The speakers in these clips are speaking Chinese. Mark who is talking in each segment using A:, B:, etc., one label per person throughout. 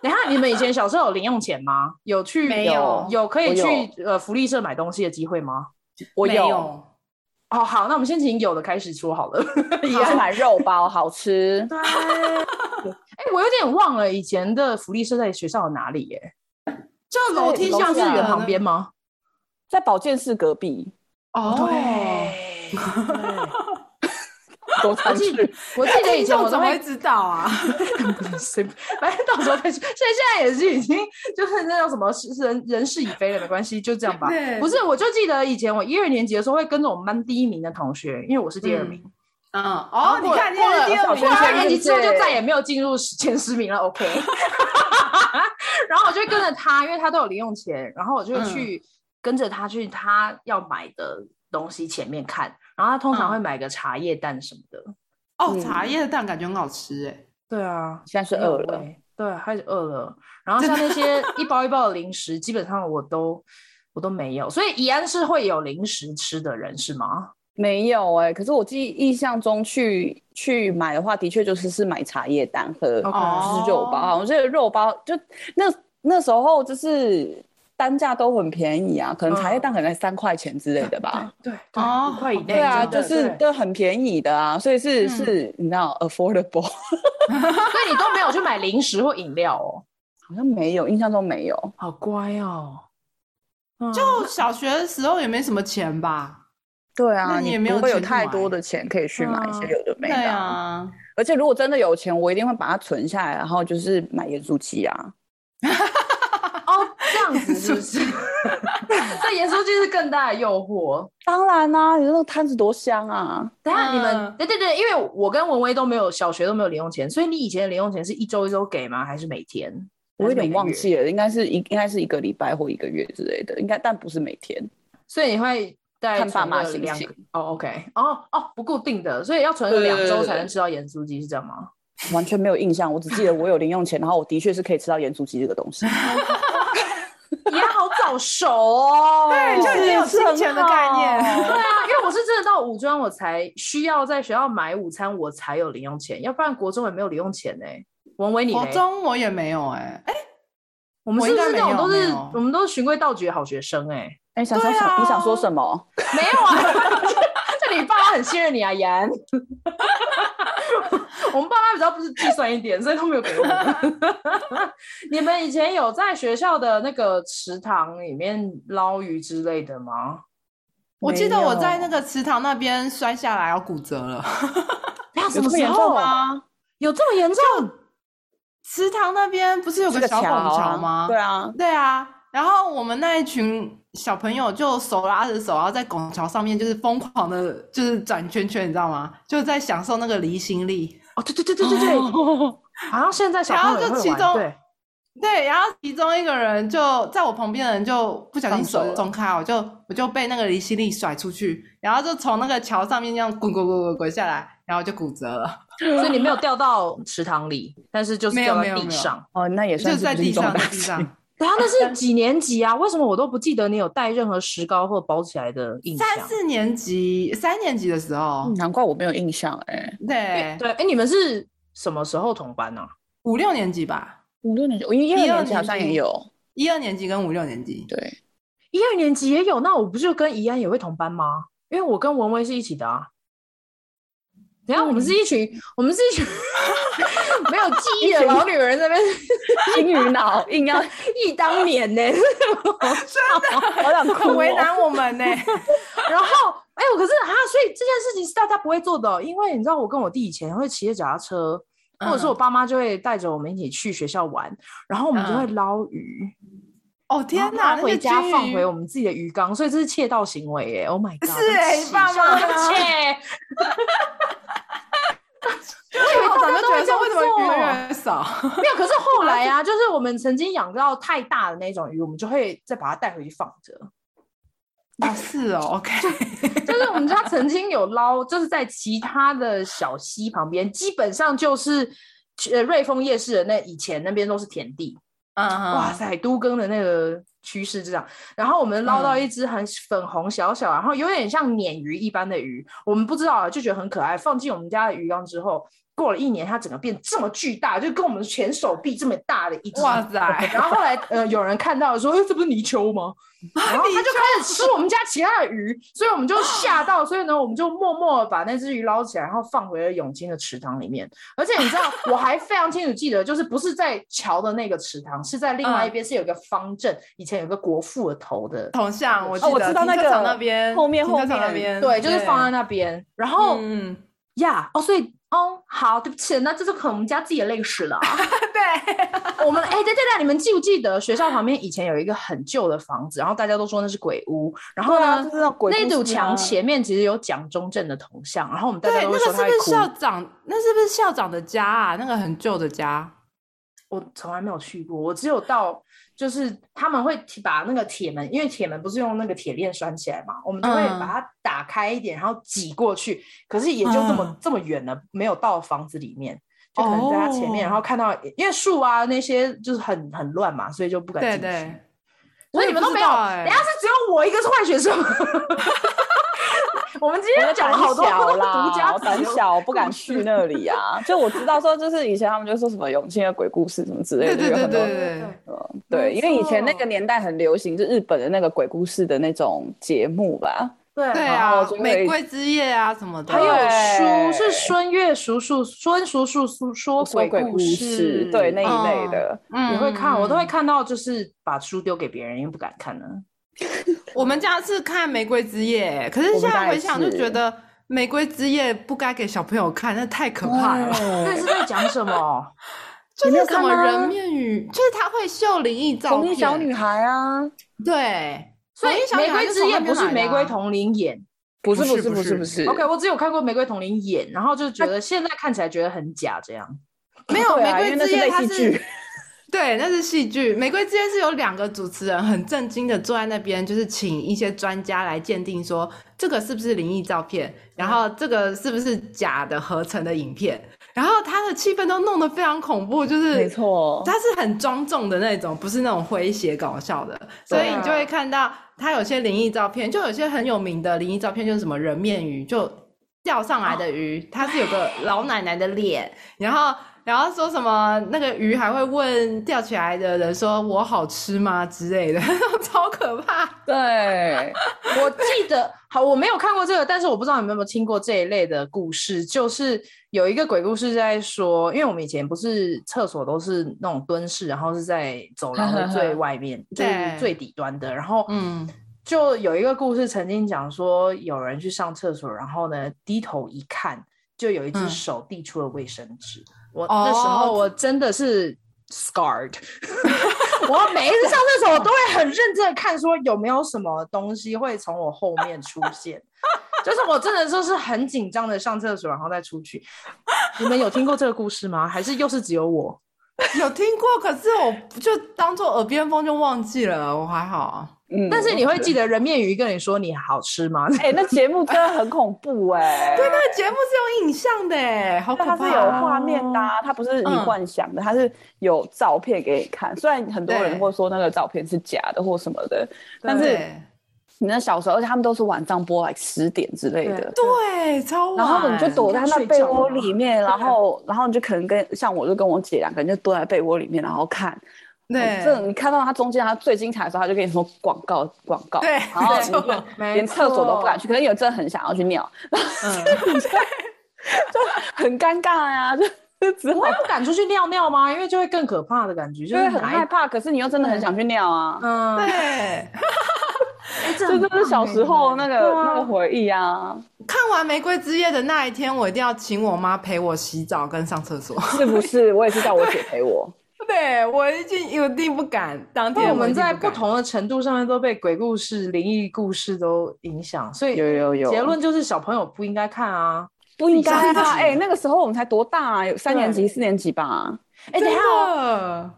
A: 等下，你们以前小时候有零用钱吗？有去
B: 没有
A: 有可以去呃福利社买东西的机会吗？
C: 我有。
A: 哦，好，那我们先请有的开始说好了。
C: 也是买肉包，好吃。
A: 对。哎，我有点忘了以前的福利社在学校的哪里耶？
B: 就楼梯向
A: 幼儿园旁边吗？
C: 在保健室隔壁。
A: 哦，对。
C: 我记得，
A: 我记得以前我
B: 怎么会知道啊？
A: 反正到时候再说。现在现在也是已经就是那种什么人人事已非了，没关系，就这样吧。不是，我就记得以前我一二年级的时候会跟着我们班第一名的同学，因为我是第二名。
B: 嗯，哦，你看，过了
A: 过了二年级之后就再也没有进入前十名了。OK。然后我就跟着他，因为他都有零用钱，然后我就去跟着他去他要买的东西前面看。然后他通常会买个茶叶蛋什么的。
B: 哦，茶叶蛋感觉很好吃哎。
A: 对啊，
C: 现在是饿了。
A: 对，开始饿了。然后像那些 一包一包的零食，基本上我都我都没有。所以宜安是会有零食吃的人是吗？
C: 没有哎，可是我记印象中去去买的话，的确就是是买茶叶蛋和就是肉包。我这个肉包就那那时候就是。单价都很便宜啊，可能茶叶蛋可能三块钱之类的吧。
A: 对对，五块以内。
C: 对啊，就是都很便宜的啊，所以是是，你知道，affordable。
A: 所以你都没有去买零食或饮料哦？
C: 好像没有，印象中没有。
A: 好乖哦。
B: 就小学的时候也没什么钱吧？
C: 对啊，你也没有会有太多的钱可以去买一些有的没的。
B: 对啊。
C: 而且如果真的有钱，我一定会把它存下来，然后就是买盐酥鸡啊。
A: 这样子是不是？这盐酥鸡是更大的诱惑。
C: 当然啦、啊，你说那个摊子多香啊！
A: 等下你们，对对对，因为我跟文威都没有小学都没有零用钱，所以你以前的零用钱是一周一周给吗？还是每天？
C: 我有点忘记了，应该是一应该是一个礼拜或一个月之类的，应该但不是每天。
A: 所以你会带
C: 看爸妈心情
A: 哦。OK，哦哦，不固定的，所以要存两周才能吃到盐酥鸡，是这样吗？
C: 完全没有印象，我只记得我有零用钱，然后我的确是可以吃到盐酥鸡这个东西。
A: 也好早熟哦，
B: 对，就已经有金钱的概念。对
A: 啊，因为我是真的到五专我才需要在学校买午餐，我才有零用钱，要不然国中也没有零用钱呢。文威，你
B: 国中我也没有哎，哎，
A: 我们是不是那种都是我们都是循规蹈矩的好学生哎？
C: 哎，想想想你想说什么？
A: 没有啊，这 你爸妈很信任你啊，妍。我们爸妈比较不是计算一点，所以都没有给我们。你们以前有在学校的那个池塘里面捞鱼之类的吗？
B: 我记得我在那个池塘那边摔下来要骨折了。
A: 有这么严重吗？有这么严重？
B: 池塘那边不是有个小拱桥吗？
C: 对啊，
B: 对啊。然后我们那一群小朋友就手拉着手，然后在拱桥上面就是疯狂的，就是转圈圈，你知道吗？就在享受那个离心力。
A: 哦，对对对对对对，好像现在小朋友会玩。然后就其中对，
B: 对，然后其中一个人就在我旁边的人就不小心手松开，我就我就被那个离心力甩出去，然后就从那个桥上面这样滚滚滚滚滚下来，然后就骨折了。
A: 所以你没有掉到池塘里，但是就是掉在地上。
C: 哦，那也算是
B: 在地上，在地上。
A: 对啊，那是几年级啊？为什么我都不记得你有带任何石膏或包起来的印象？
B: 三四年级，三年级的时候，
C: 难怪我没有印象哎、欸。
B: 对
A: 对，哎，你们是什么时候同班呢、啊？
B: 五六年级吧，
C: 五六年级，我一二年级好像也有，
B: 一二年级跟五六年级，
C: 对，
A: 一二年级也有。那我不就跟怡安也会同班吗？因为我跟文威是一起的啊。等下，我们是一群，嗯、我们是一群 没有记忆的老女人，在那边
C: 金鱼脑硬要
A: 忆当年呢，真
B: 的好想哭，为难我们呢。
A: 然后，哎、欸，我可是啊，所以这件事情是大家不会做的，因为你知道，我跟我弟以前会骑着脚踏车，或者是我爸妈就会带着我们一起去学校玩，然后我们就会捞鱼。嗯
B: 哦天哪！
A: 回家放回我们自己的鱼缸，所以这是窃盗行为耶！Oh my god！
B: 是哎，你爸妈 窃。为什么大家都会这样？为什么鱼越来越少？
A: 没有，可是后来啊，就是我们曾经养到太大的那种鱼，我们就会再把它带回去放着。
B: 啊，是哦，OK。
A: 就是我们家曾经有捞，就是在其他的小溪旁边，基本上就是呃瑞丰夜市的那以前那边都是田地。嗯，哇塞，都更的那个趋势这样，然后我们捞到一只很粉红小小，嗯、然后有点像鲶鱼一般的鱼，我们不知道啊，就觉得很可爱，放进我们家的鱼缸之后，过了一年，它整个变这么巨大，就跟我们全手臂这么大的一只。
B: 哇塞！
A: 然后后来呃，有人看到说，哎，这不是泥鳅吗？然后他就开始吃我们家其他的鱼，所以我们就吓到，所以呢，我们就默默把那只鱼捞起来，然后放回了永清的池塘里面。而且你知道，我还非常清楚记得，就是不是在桥的那个池塘，是在另外一边，是有个方阵，以前有个国父的头的
B: 铜像。我
C: 我知道那个
B: 那边
C: 后面后面
B: 那边，
A: 对，就是放在那边。然后嗯呀，哦，所以。哦，好，对不起，那这是可能我们家自己的历史了。
B: 对，
A: 我们哎，对对对，你们记不记得学校旁边以前有一个很旧的房子，然后大家都说那是鬼屋。然后呢，啊、那堵墙前面其实有蒋中正的铜像，然后我们大家都说。
B: 那个是不是校长？那是不是校长的家啊？那个很旧的家，
A: 我从来没有去过，我只有到。就是他们会把那个铁门，因为铁门不是用那个铁链拴起来嘛，我们就会把它打开一点，然后挤过去。可是也就这么、嗯、这么远了，没有到房子里面，就可能在它前面，哦、然后看到因为树啊那些就是很很乱嘛，所以就不敢进去。对对。所以你们都没有，人家是只有我一个是坏学生。我们今天讲了好多 独家，
C: 我胆小，我不敢去那里啊。就我知道说，就是以前他们就说什么永庆的鬼故事什么之类的，
B: 对对对对
C: 对，对，因为以前那个年代很流行，就日本的那个鬼故事的那种节目吧。
A: 对
B: 对啊，玫瑰之夜啊什么的，
A: 还有书是孙悦叔叔、孙叔叔说说鬼故事，
C: 对那一类的，
A: 你会看，我都会看到，就是把书丢给别人，因为不敢看呢。
B: 我们家是看《玫瑰之夜》，可是现在回想就觉得《玫瑰之夜》不该给小朋友看，那太可怕了。
A: 那是在讲什么？
B: 就是什么人面鱼，就是他会秀灵异照片。
C: 红衣小女孩啊，
B: 对。
A: 所以《玫瑰之夜》不是玫瑰瞳铃演，
C: 不是不是不是不是。
A: OK，我只有看过玫瑰瞳铃演，然后就觉得现在看起来觉得很假，这样。
B: 没有《玫瑰之夜》，它是。对，那是戏剧。玫瑰之夜是有两个主持人很震惊的坐在那边，就是请一些专家来鉴定，说这个是不是灵异照片，然后这个是不是假的合成的影片，然后他的气氛都弄得非常恐怖，就是
C: 没错，
B: 他是很庄重的那种，不是那种诙谐搞笑的，所以你就会看到他有些灵异照片，就有些很有名的灵异照片，就是什么人面鱼，就钓上来的鱼，它是有个老奶奶的脸，然后。然后说什么那个鱼还会问钓起来的人说“我好吃吗”之类的，超可怕。
A: 对，我记得好，我没有看过这个，但是我不知道你们有没有听过这一类的故事。就是有一个鬼故事在说，因为我们以前不是厕所都是那种蹲式，然后是在走廊的最 外面，就是最底端的。然后，嗯，就有一个故事曾经讲说，有人去上厕所，然后呢低头一看，就有一只手递出了卫生纸。嗯我那时候我真的是 scarred，oh. 我每一次上厕所我都会很认真的看，说有没有什么东西会从我后面出现，就是我真的就是很紧张的上厕所，然后再出去。你们有听过这个故事吗？还是又是只有我？
B: 有听过，可是我就当做耳边风就忘记了。我还好啊。
A: 嗯，但是你会记得人面鱼跟你说你好吃吗？
C: 哎、欸，那节目真的很恐怖哎、欸。
B: 对，那个节目是有影像的哎，好可怕。
C: 它是有画面的、啊，它不是你幻想的，它是有照片给你看。虽然很多人会说那个照片是假的或什么的，但是你那小时候，而且他们都是晚上播来十点之类的。
B: 对，超晚。
C: 然后你就躲在那被窝里面，然 后然后你就可能跟像我就跟我姐两个人就躲在被窝里面，然后看。对，这你看到他中间他最精彩的时候，他就跟你说广告广告，
B: 对，
C: 然后连厕所都不敢去，可能有真的很想要去尿，嗯，就很尴尬呀，就就只会
A: 不敢出去尿尿吗？因为就会更可怕的感觉，就是
C: 很害怕，可是你又真的很想去尿啊，
B: 嗯，对，
C: 这就是小时候那个那个回忆啊。
B: 看完《玫瑰之夜》的那一天，我一定要请我妈陪我洗澡跟上厕所，
C: 是不是？我也是叫我姐陪我。
B: 对，我已经有定不敢。当天
A: 我们在不同的程度上面都被鬼故事、灵异故事都影响，所以有有有结论就是小朋友不应该看啊，
C: 不应该啊！哎、欸，那个时候我们才多大啊？有三年级、四年级吧？
A: 哎、欸，等一下，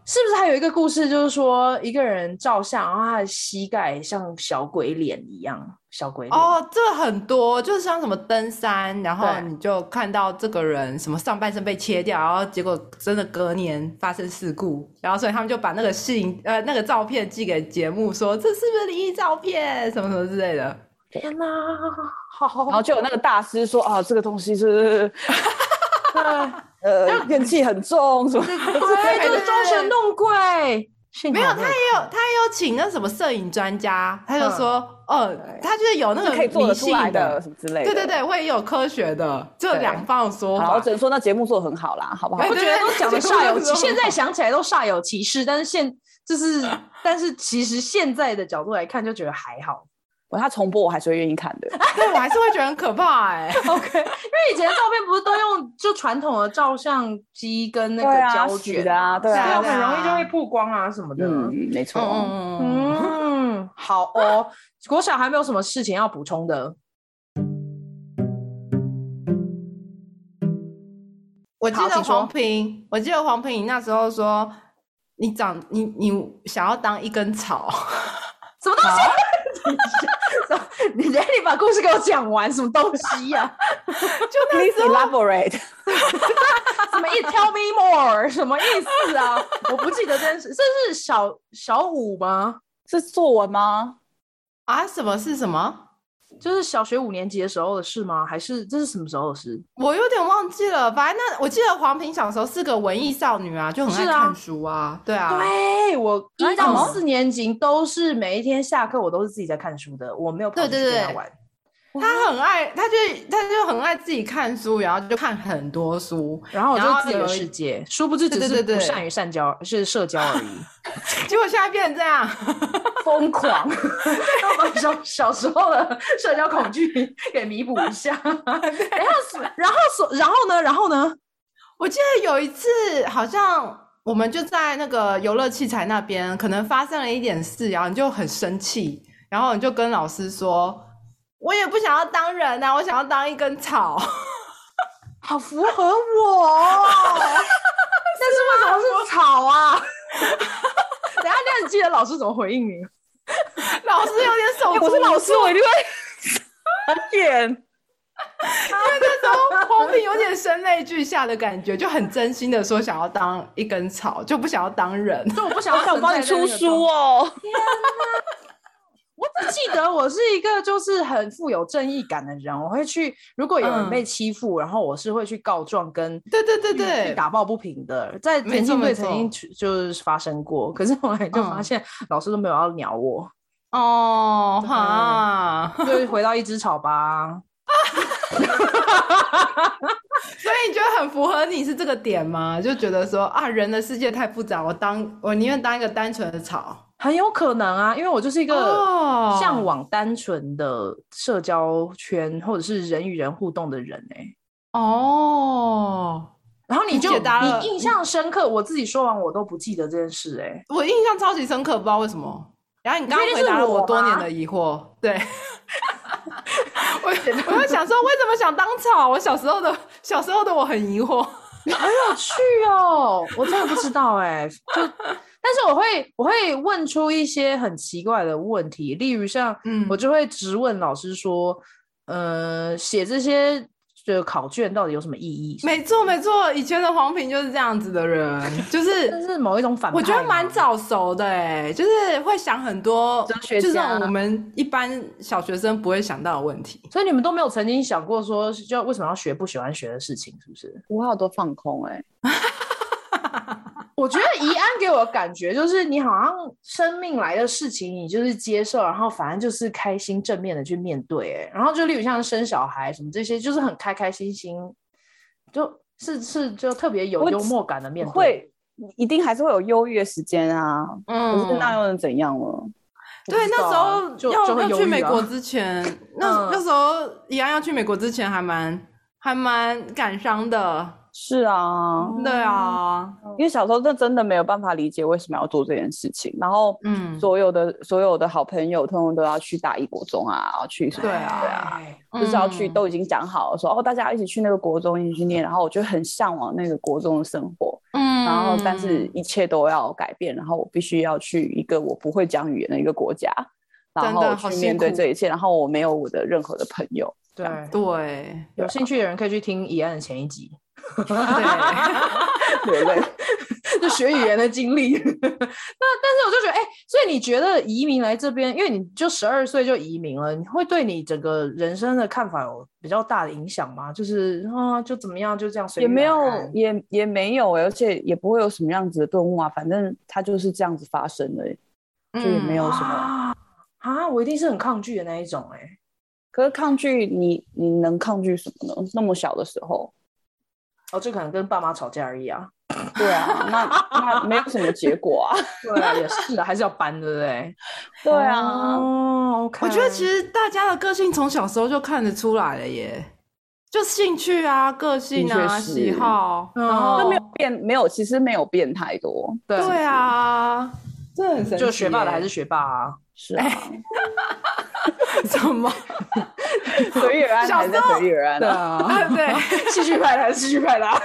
A: 是不是还有一个故事，就是说一个人照相，然后他的膝盖像小鬼脸一样？小鬼脸
B: 哦，这个很多，就是像什么登山，然后你就看到这个人什么上半身被切掉，然后结果真的隔年发生事故，然后所以他们就把那个信呃那个照片寄给节目，说这是不是灵异照片，什么什么之类的。
A: 天哪，好，好，
C: 然后就有那个大师说啊，这个东西是，呃怨气很重，什么对，
A: 就是装神弄鬼。
B: 没有，他也有，他也有请那什么摄影专家，他就说，哦，他就是有那个
C: 可以做得出来的什么之类的，
B: 对对对，会有科学的，这两方说好。
C: 我只能说那节目做的很好啦，好不好？
A: 我觉得都讲的煞有其，现在想起来都煞有其事，但是现就是，但是其实现在的角度来看，就觉得还好。
C: 他重播我还是会愿意看的，
B: 对我还是会觉得很可怕哎、欸。
A: OK，因为以前的照片不是都用就传统的照相机跟那个胶卷
C: 的啊，对啊，
A: 很容易就会曝光啊什么的。
C: 嗯，没错。
A: 嗯，嗯好哦。国小还没有什么事情要补充的。
B: 我记得黄平，我记得黄平，你那时候说你长你你想要当一根草，
A: 什么东西？你你把故事给我讲完，什么东西呀、啊？
C: 就 Please elaborate，
A: 什么意思？Tell me more，什么意思啊？我不记得这件事，这是小小五吗？
C: 是作文吗？
B: 啊？什么是什么？
A: 就是小学五年级的时候的事吗？还是这是什么时候的事？
B: 我有点忘记了。反正那我记得黄平小时候是个文艺少女啊，就很爱看书啊。啊对啊，
A: 对我一到四年级都是每一天下课，我都是自己在看书的，我没有跑去跟他玩。
B: 对对对他很爱，他就他就很爱自己看书，然后就看很多书，
A: 然后我就自己的世界，殊不知只是不善于善交，是社交而已。
B: 结果现在变成这样，
A: 疯狂，要把小小时候的社交恐惧给弥补一下。然后，然后所，然后呢？然后呢？
B: 我记得有一次，好像我们就在那个游乐器材那边，可能发生了一点事，然后你就很生气，然后你就跟老师说。我也不想要当人呐、啊，我想要当一根草，
A: 好符合我。但是为什么是草啊？等下，那你记得老师怎么回应你？
B: 老师有点手、欸，
C: 我是老师，我一定会 点。
B: 因为那时候黄平有点声泪俱下的感觉，就很真心的说想要当一根草，就不想要当人，
A: 就我不想要
C: 想帮你出书哦。天
A: 我只记得我是一个就是很富有正义感的人，我会去，如果有人被欺负，嗯、然后我是会去告状，跟
B: 对对对对
A: 打抱不平的，在田径队曾经就是发生过，可是后来就发现老师都没有要鸟我
B: 哦，哈，
A: 就回到一只草吧。
B: 所以你觉得很符合你是这个点吗？就觉得说啊，人的世界太复杂，我当我宁愿当一个单纯的草。
A: 很有可能啊，因为我就是一个向往单纯的社交圈，oh. 或者是人与人互动的人哎、欸。哦，然后你就你印象深刻，我自己说完我都不记得这件事哎、欸。
B: 我印象超级深刻，不知道为什么。然后你刚刚回答了我多年的疑惑，对。我我在想说，为什么想当草？我小时候的小时候的我很疑惑，
A: 很有趣哦，我真的不知道哎、欸，就。但是我会我会问出一些很奇怪的问题，例如像，嗯，我就会直问老师说，呃，写这些的考卷到底有什么意义？
B: 没错没错，以前的黄平就是这样子的人，就是
A: 是某一种反派。
B: 我觉得蛮早熟的哎，就是会想很多，就是我们一般小学生不会想到的问题。
A: 所以你们都没有曾经想过说，就为什么要学不喜欢学的事情，是不是？
C: 我好多放空哎。
A: 我觉得怡安给我的感觉就是，你好像生命来的事情，你就是接受，然后反正就是开心正面的去面对，哎，然后就例如像生小孩什么这些，就是很开开心心，就是是就特别有幽默感的面对。
C: 会一定还是会有忧郁的时间啊，嗯，可是那又能怎样了？
B: 对，那时候就要要去美国之前，那那时候怡安要去美国之前还蛮还蛮感伤的。
C: 是啊，
B: 对啊，
C: 因为小时候就真的没有办法理解为什么要做这件事情，然后，嗯，所有的所有的好朋友，通通都要去大一国中啊，要去什么？对啊，对啊，就是要去，都已经讲好了，说哦，大家一起去那个国中一起去念，然后我就很向往那个国中的生活，嗯，然后但是一切都要改变，然后我必须要去一个我不会讲语言的一个国家，然后去面对这一切，然后我没有我的任何的朋友，
A: 对对，有兴趣的人可以去听怡安的前一集。
C: 对对对，
A: 就学语言的经历。那但是我就觉得，哎、欸，所以你觉得移民来这边，因为你就十二岁就移民了，你会对你整个人生的看法有比较大的影响吗？就是啊，就怎么样，就这样随。也没
C: 有，也也没有，而且也不会有什么样子的顿悟啊。反正它就是这样子发生的，就也没有什么、嗯、
A: 啊。我一定是很抗拒的那一种、欸，哎。
C: 可是抗拒你，你能抗拒什么呢？那么小的时候。
A: 哦，就可能跟爸妈吵架而已啊。
C: 对啊，那那没有什么结果啊。
A: 对啊，也是的，还是要搬，对不对？
C: 对啊。
B: 我觉得其实大家的个性从小时候就看得出来了耶，就兴趣啊、个性啊、喜好，然后
C: 都没有变，没有，其实没有变太多。
B: 对，对啊，这很神奇。
A: 就学霸的还是学霸啊？
C: 是啊。
B: 什么？
C: 随遇而安还是随遇而安？
A: 对啊，对，戏剧派的还是戏剧派的。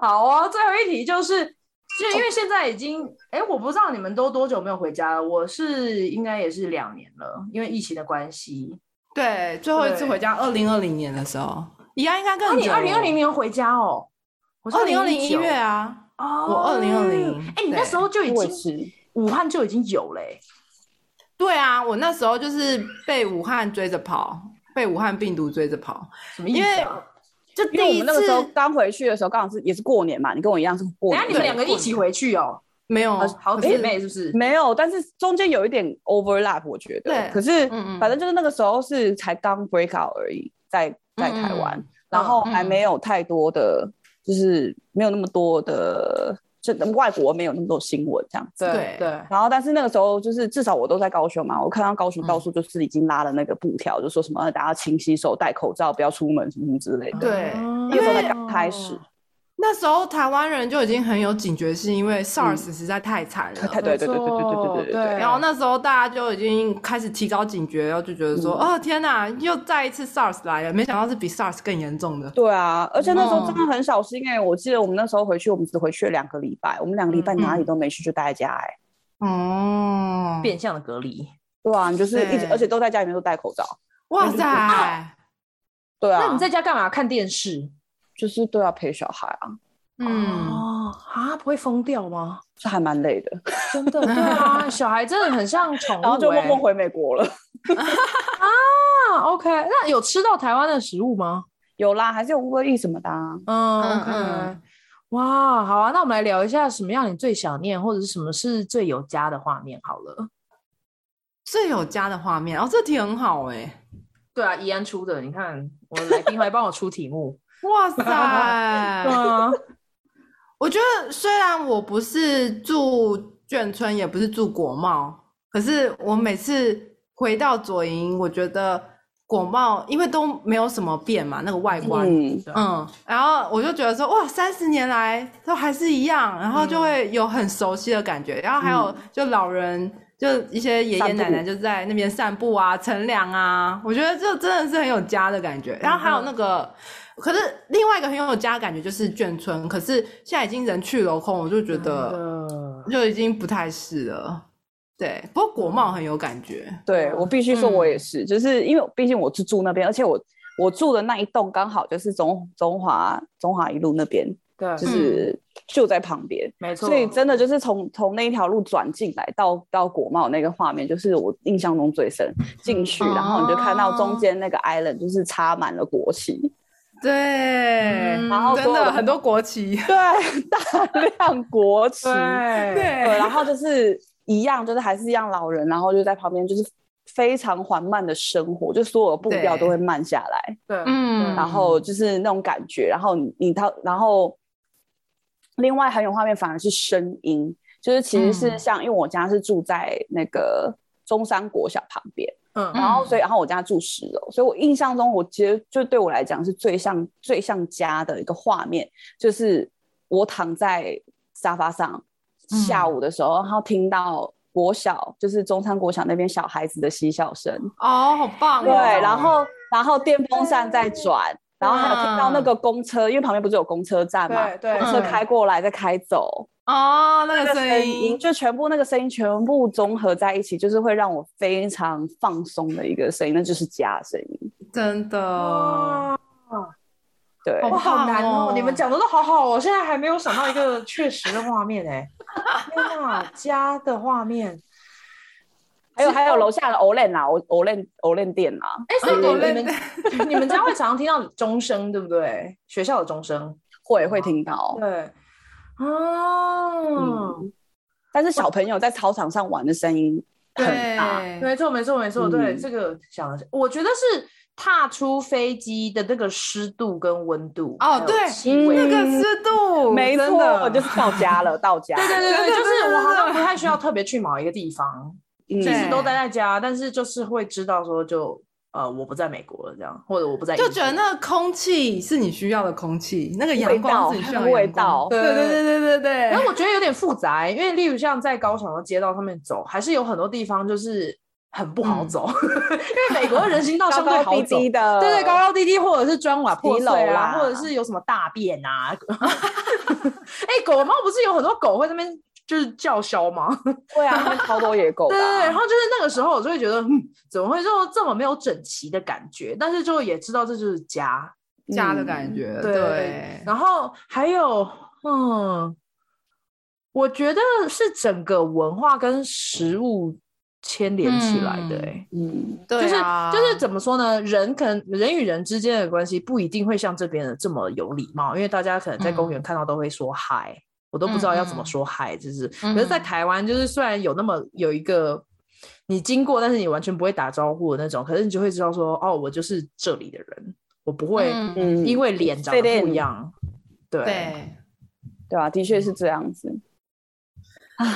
A: 好啊，最后一题就是，就因为现在已经，哎、欸，我不知道你们都多久没有回家了。我是应该也是两年了，因为疫情的关系。
B: 对，最后一次回家，二零二零年的时候，宜安应该更久。
A: 你二零二零年回家哦？
B: 我二零二零一月啊。哦，我二零二零，
A: 哎，你那时候就已经武汉就已经有嘞、欸。
B: 对啊，我那时候就是被武汉追着跑，被武汉病毒追着跑。
A: 什么意思、啊？因
C: 为我们那个时候刚回去的时候，刚好是也是过年嘛，你跟我一样是过年。
A: 哎，你们两个一起回去哦？
B: 没有，
A: 好姐妹是不是？
C: 没有，但是中间有一点 overlap，我觉得。对。可是，嗯嗯，反正就是那个时候是才刚 break out 而已，在在台湾、嗯，然后还没有太多的。就是没有那么多的，就外国没有那么多新闻这样子。
A: 对对。
C: 然后，但是那个时候，就是至少我都在高雄嘛，我看到高雄到处就是已经拉了那个布条、嗯，就说什么大家勤洗手、戴口罩、不要出门什么什么之类的。
B: 对，
C: 那个时候才刚开始。
B: 那时候台湾人就已经很有警觉性，因为 SARS 实在太惨了。
C: 对对对对对对对对对。
B: 然后那时候大家就已经开始提高警觉，然后就觉得说，嗯、哦天哪，又再一次 SARS 来了，没想到是比 SARS 更严重的。
C: 对啊，而且那时候真的很小心哎、欸，我记得我们那时候回去，我们只回去了两个礼拜，我们两个礼拜哪里都没去，就待在家哎、欸。
A: 哦、嗯，变相的隔离。
C: 对啊，你就是一直，而且都在家里面都戴口罩。
B: 哇塞、啊！
C: 对啊。
A: 那你在家干嘛？看电视？
C: 就是都要陪小孩啊。
A: 嗯哦啊，不会疯掉吗？
C: 这还蛮累的，
A: 真的。对啊，小孩真的很像宠物、欸，
C: 然后就默默回美国了。
A: 啊，OK，那有吃到台湾的食物吗？
C: 有啦，还是有乌龟意什么的、啊。
A: 嗯哇，好啊，那我们来聊一下什么样你最想念，或者是什么是最有家的画面？好了，
B: 最有家的画面，哦，这题很好哎、欸。
A: 对啊，怡安出的，你看我来宾还帮我出题目。
B: 哇塞。我觉得虽然我不是住眷村，也不是住国贸，可是我每次回到左营，我觉得果贸因为都没有什么变嘛，那个外观，嗯，嗯，然后我就觉得说，哇，三十年来都还是一样，然后就会有很熟悉的感觉，嗯、然后还有就老人，就一些爷爷奶奶就在那边散步啊，乘凉啊，我觉得这真的是很有家的感觉，然后还有那个。可是另外一个很有家的感觉就是眷村，可是现在已经人去楼空，我就觉得就已经不太是了。对，不过国贸很有感觉。
C: 对，我必须说，我也是、嗯，就是因为毕竟我是住那边，而且我我住的那一栋刚好就是中中华中华一路那边，对，就是就在旁边，没错。所以真的就是从从那一条路转进来到到国贸那个画面，就是我印象中最深。进去，然后你就看到中间那个 island 就是插满了国旗。
B: 对、嗯，然后真的很多国旗，
C: 对，大量国旗，对，
B: 对，
C: 然后就是一样，就是还是一样老人，然后就在旁边，就是非常缓慢的生活，就所有步调都会慢下来，
A: 对，嗯，
C: 然后就是那种感觉，然后你你他，然后另外很有画面，反而是声音，就是其实是像，嗯、因为我家是住在那个中山国小旁边。嗯，然后所以，然后我家住十楼，所以我印象中，我其实就对我来讲是最像最像家的一个画面，就是我躺在沙发上，下午的时候，然后听到国小，就是中山国小那边小孩子的嬉笑声。
B: 哦，好棒哦！
C: 对，然后然后电风扇在转，然后还有听到那个公车，因为旁边不是有公车站嘛，对对，公车开过来再开走。
B: 哦，那个声音
C: 就全部那个声音全部综合在一起，就是会让我非常放松的一个声音，那就是家声音。
B: 真的。
C: 对，
A: 哇，好难哦！你们讲的都好好，我现在还没有想到一个确实的画面哎。天哪，家的画面，
C: 还有还有楼下的 Olen 啊，Olen Olen 店啊。
A: 哎，所以你们 你们家会常常听到钟声，对不对？学校的钟声
C: 会会听到。
A: 对，哦。
C: 但是小朋友在操场上玩的声音很大。
A: 没错，没错，没错。对，这个想，我觉得是。踏出飞机的那个湿度跟温度
B: 哦，对，那个湿度，
C: 没错，就是到家了，到家。
A: 对对对 对，就是我好像不太需要特别去某一个地方，其实都待在家，但是就是会知道说，就呃，我不在美国了这样，或者我不在，
B: 就觉得那个空气是你需要的空气，那个阳光是你需要的
C: 味道，
B: 对对对对对对。
A: 然后我觉得有点复杂，因为例如像在高雄的街道上面走，还是有很多地方就是。很不好走，嗯、因为美国的人行道相对好走，高高低低的，对对，高高低低，或者是砖瓦破碎啊，或者是有什么大便啊。哎、欸，狗猫不是有很多狗会在那边就是叫嚣吗？
C: 对啊，那超多野狗。
A: 对对对，然后就是那个时候，我就会觉得，嗯，怎么会就这么没有整齐的感觉？但是就也知道这就是家
B: 家的感觉。
A: 对，对然后还有，嗯，我觉得是整个文化跟食物。牵连起来的、欸，
C: 嗯，
A: 就是对、啊、就是怎么说呢？人可能人与人之间的关系不一定会像这边的这么有礼貌，因为大家可能在公园看到都会说嗨、嗯，我都不知道要怎么说嗨，就是、嗯。可是，在台湾，就是虽然有那么有一个你经过，但是你完全不会打招呼的那种，可是你就会知道说，哦，我就是这里的人，我不会因为脸长得不一样，嗯、对
B: 对
C: 吧啊，的确是这样子啊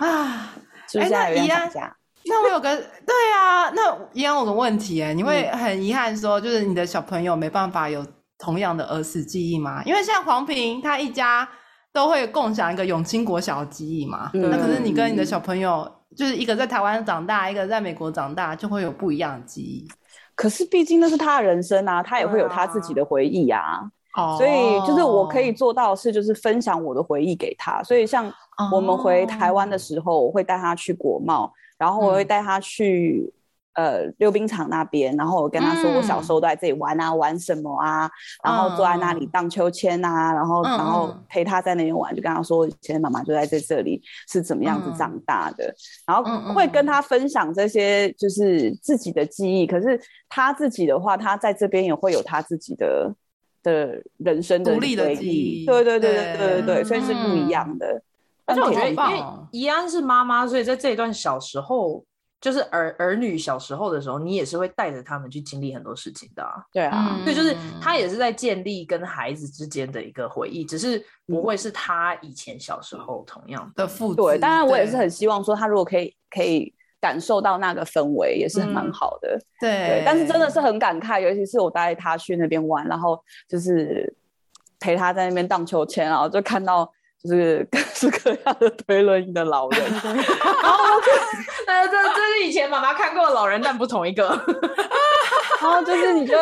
C: 啊，是不是现在有点吵架？
B: 那我有个对啊，那一样有个问题哎，你会很遗憾说，就是你的小朋友没办法有同样的儿时记忆吗？因为像黄平他一家都会共享一个永清国小的记忆嘛，嗯、那可是你跟你的小朋友，就是一个在台湾长大，一个在美国长大，就会有不一样的记忆。
C: 可是毕竟那是他的人生啊，他也会有他自己的回忆啊，啊所以就是我可以做到的是，就是分享我的回忆给他。所以像我们回台湾的时候，我会带他去国贸。然后我会带他去、嗯、呃溜冰场那边，然后我跟他说我小时候都在这里玩啊，嗯、玩什么啊，然后坐在那里荡秋千啊，然后、嗯、然后陪他在那边玩，就跟他说以前妈妈就在这这里是怎么样子长大的，嗯、然后会跟他分享这些就是自己的记忆。可是他自己的话，他在这边也会有他自己的的人生的，独立的记忆，对对对对对对对，对，所以是不一样的。
A: 而且我觉得，因为怡安是妈妈，所以在这一段小时候，就是儿儿女小时候的时候，你也是会带着他们去经历很多事情的、啊。
C: 对啊，
A: 对，就是他也是在建立跟孩子之间的一个回忆，只是不会是他以前小时候同样的复制。
C: 对，当然我也是很希望说，他如果可以可以感受到那个氛围，也是蛮好的、嗯
B: 对。
C: 对，但是真的是很感慨，尤其是我带他去那边玩，然后就是陪他在那边荡秋千，然后就看到。就是各式各样的推轮椅的老人，然后
A: 呃，这这是以前妈妈看过的老人，但不同一个。
C: 然后就是你就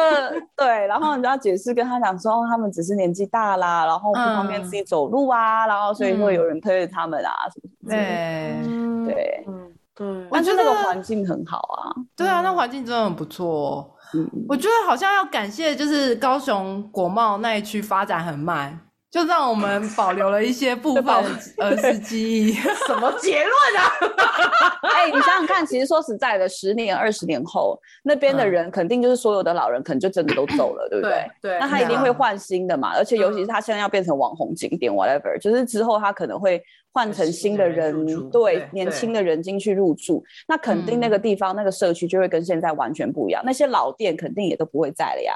C: 对，然后你就要解释跟他讲说，他们只是年纪大啦，然后不方便自己走路啊，嗯、然后所以会有人推着他们啊，什么什么。对对嗯对，但是那个环境很好啊。
B: 对啊，那环境真的很不错。嗯，我觉得好像要感谢，就是高雄国贸那一区发展很慢。就让我们保留了一些部分儿时记忆。
A: 什么结论啊？
C: 哎、欸，你想想看，其实说实在的，十年、二十年后，那边的人肯定就是所有的老人，可能就真的都走了，对不对？
A: 对。
C: 那他一定会换新的嘛，而且尤其是他现在要变成网红景点，whatever，就是之后他可能会换成新的人，人对，对年轻的人进去入住，那肯定那个地方、嗯、那个社区就会跟现在完全不一样，那些老店肯定也都不会在了呀。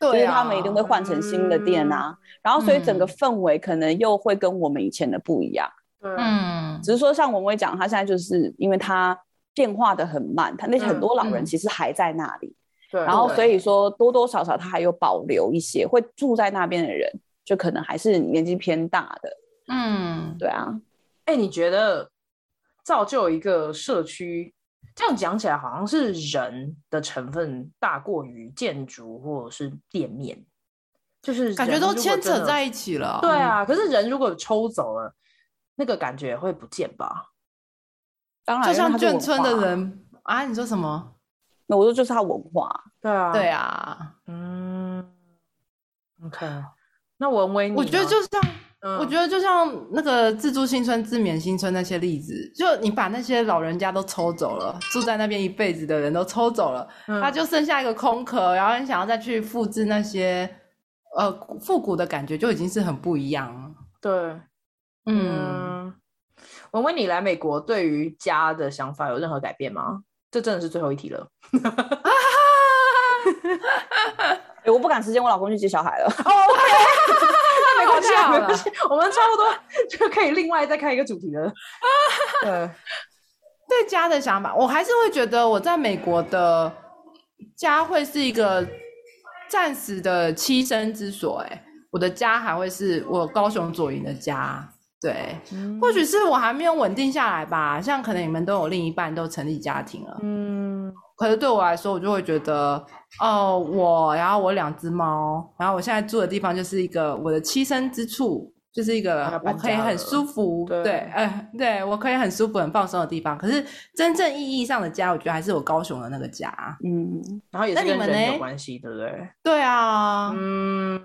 C: 对，就是他们一定会换成新的店啊，嗯，然后所以整个氛围可能又会跟我们以前的不一样。
B: 嗯，
C: 只是说像文威讲，他现在就是因为他变化的很慢，他那些很多老人其实还在那里，对，嗯，然后所以说多多少少他还有保留一些会住在那边的人，就可能还是年纪偏大的。
B: 嗯，
C: 对啊。
A: 哎，你觉得造就一个社区？这样讲起来，好像是人的成分大过于建筑或者是店面，就是
B: 感觉都牵扯在一起了。
A: 对啊，可是人如果抽走了，那个感觉也会不见吧？
C: 当然，
B: 就像眷村的人啊，你说什么？
C: 那我说就是他文化，
A: 对啊，
B: 对啊，
A: 嗯，OK。那文威，
B: 我觉得就像，嗯、我觉得就像那个自助新村、自勉新村那些例子，就你把那些老人家都抽走了，住在那边一辈子的人都抽走了，他、嗯、就剩下一个空壳，然后你想要再去复制那些呃复古的感觉，就已经是很不一样了。
A: 对，嗯，嗯文威，你来美国对于家的想法有任何改变吗？这真的是最后一题了。
C: 欸、我不赶时间，我老公去接小孩了。哦，
A: 没关系，没关系，我们差不多就可以另外再开一个主题了。对，
B: 对家的想法，我还是会觉得我在美国的家会是一个暂时的栖身之所。哎，我的家还会是我高雄左营的家。对，嗯、或许是我还没有稳定下来吧。像可能你们都有另一半，都成立家庭了。嗯。可是对我来说，我就会觉得，哦，我，然后我两只猫，然后我现在住的地方就是一个我的栖身之处，就是一个我可以很舒服，对，哎，呃，对我可以很舒服、很放松的地方。可是真正意义上的家，我觉得还是我高雄的那个家。
A: 嗯，然后也是跟人有关系，对不对？
B: 对啊，嗯。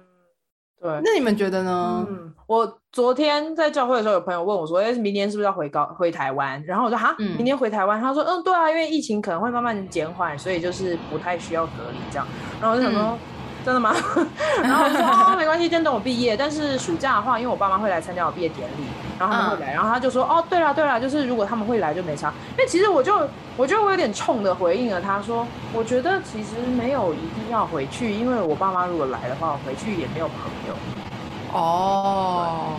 A: 对，
B: 那你们觉得呢？
A: 嗯，我昨天在教会的时候，有朋友问我说：“哎，明年是不是要回高回台湾？”然后我说：“哈，明年回台湾？”他说：“嗯，对啊，因为疫情可能会慢慢减缓，所以就是不太需要隔离这样。”然后我就想说。嗯真的吗？然后我说哦，没关系，先等我毕业。但是暑假的话，因为我爸妈会来参加我毕业典礼，然后他们会来。然后他就说哦，对了对了，就是如果他们会来就没差。因为其实我就我觉得我有点冲的回应了他说，我觉得其实没有一定要回去，因为我爸妈如果来的话，我回去也没有朋友。
B: 哦，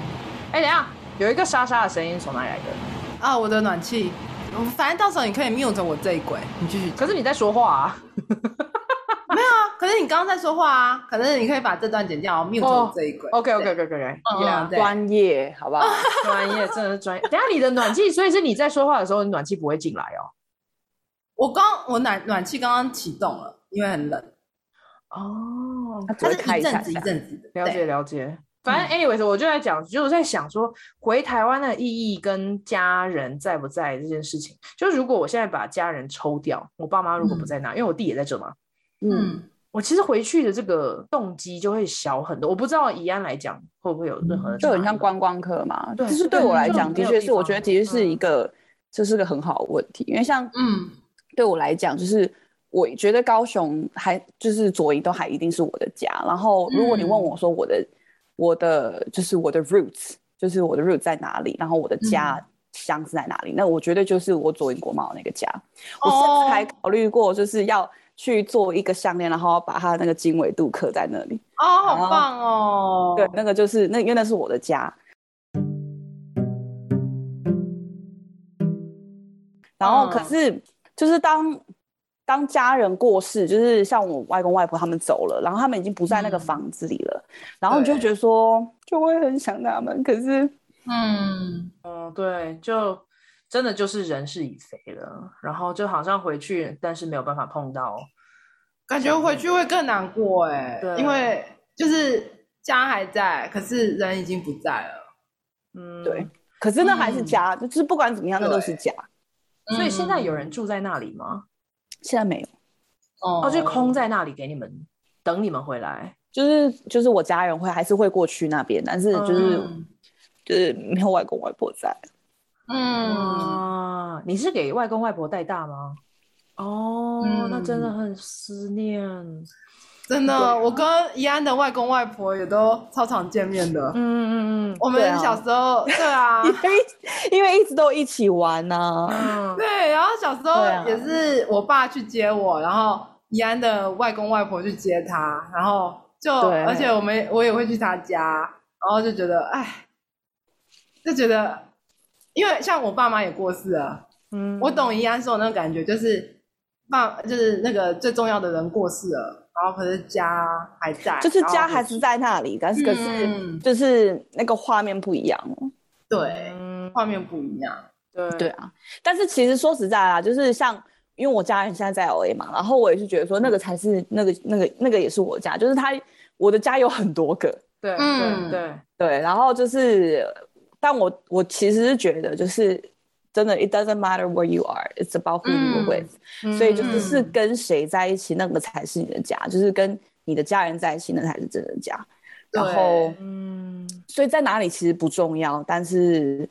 A: 哎，等下有一个沙沙的声音从哪里来的？
B: 啊，我的暖气。反正到时候你可以 mute 我这一轨，你继续。
A: 可是你在说话啊。
B: 可是你刚刚在说话啊，可能你可以把这段剪掉，没有做这一轨。
A: OK OK OK OK，
C: 专业，好不好？
A: 专业，真的是专业。等下你的暖气，所以是你在说话的时候，暖气不会进来哦。
B: 我刚我暖暖气刚刚启动了，因为很冷。哦，它是一阵子一阵子的。
A: 了解了解。反正 anyways，我就在讲，就是在想说，回台湾的意义跟家人在不在这件事情。就如果我现在把家人抽掉，我爸妈如果不在那，因为我弟也在这嘛。嗯，我其实回去的这个动机就会小很多。我不知道宜安来讲会不会有任何的，
C: 就很像观光客嘛。对，就是对我来讲，的确是，我觉得其实是一个，这是个很好的问题。因为像，嗯，对我来讲，就是我觉得高雄还就是左营都还一定是我的家。然后，如果你问我说我的我的就是我的 roots，就是我的 roots 在哪里，然后我的家乡是在哪里，那我觉得就是我左营国贸那个家。我甚至还考虑过就是要。去做一个项链，然后把它那个经纬度刻在那里。
B: 哦，好棒哦！
C: 对，那个就是那，因为那是我的家。然后，可是、嗯、就是当当家人过世，就是像我外公外婆他们走了，然后他们已经不在那个房子里了，嗯、然后你就觉得说，就会很想他们。可是，
A: 嗯嗯，对，就。真的就是人事已非了，然后就好像回去，但是没有办法碰到，
B: 感觉回去会更难过哎，对，因为就是家还在，可是人已经不在了，
C: 嗯，对，可是那还是家，嗯、就是不管怎么样，那都是家，
A: 所以现在有人住在那里吗？
C: 现在没有，
A: 哦，就空在那里给你们等你们回来，
C: 就是就是我家人会还是会过去那边，但是就是、嗯、就是没有外公外婆在。
A: 嗯，你是给外公外婆带大吗？哦，嗯、那真的很思念，
B: 真的。我跟怡安的外公外婆也都超常见面的。嗯嗯嗯，我们小时候，对啊，
C: 因为 因为一直都一起玩呢、啊。
B: 嗯，对。然后小时候也是我爸去接我，然后怡安的外公外婆去接他，然后就而且我们我也会去他家，然后就觉得哎，就觉得。因为像我爸妈也过世了，嗯，我懂宜安说的那个感觉，就是爸就是那个最重要的人过世了，然后可是家还在，
C: 就是家还是在那里，但是可是就是那个画面不一样了，
B: 对，画面不一样，对。
C: 对啊。但是其实说实在啊，就是像因为我家人现在在 LA 嘛，然后我也是觉得说那个才是那个那个那个也是我家，就是他我的家有很多个，
A: 对，嗯，对。
C: 对，然后就是。但我我其实是觉得，就是真的，it doesn't matter where you are，it's about who you are with、嗯。所以就是是跟谁在一起，那个才是你的家，就是跟你的家人在一起，那才是真的家。然后，嗯，所以在哪里其实不重要，但是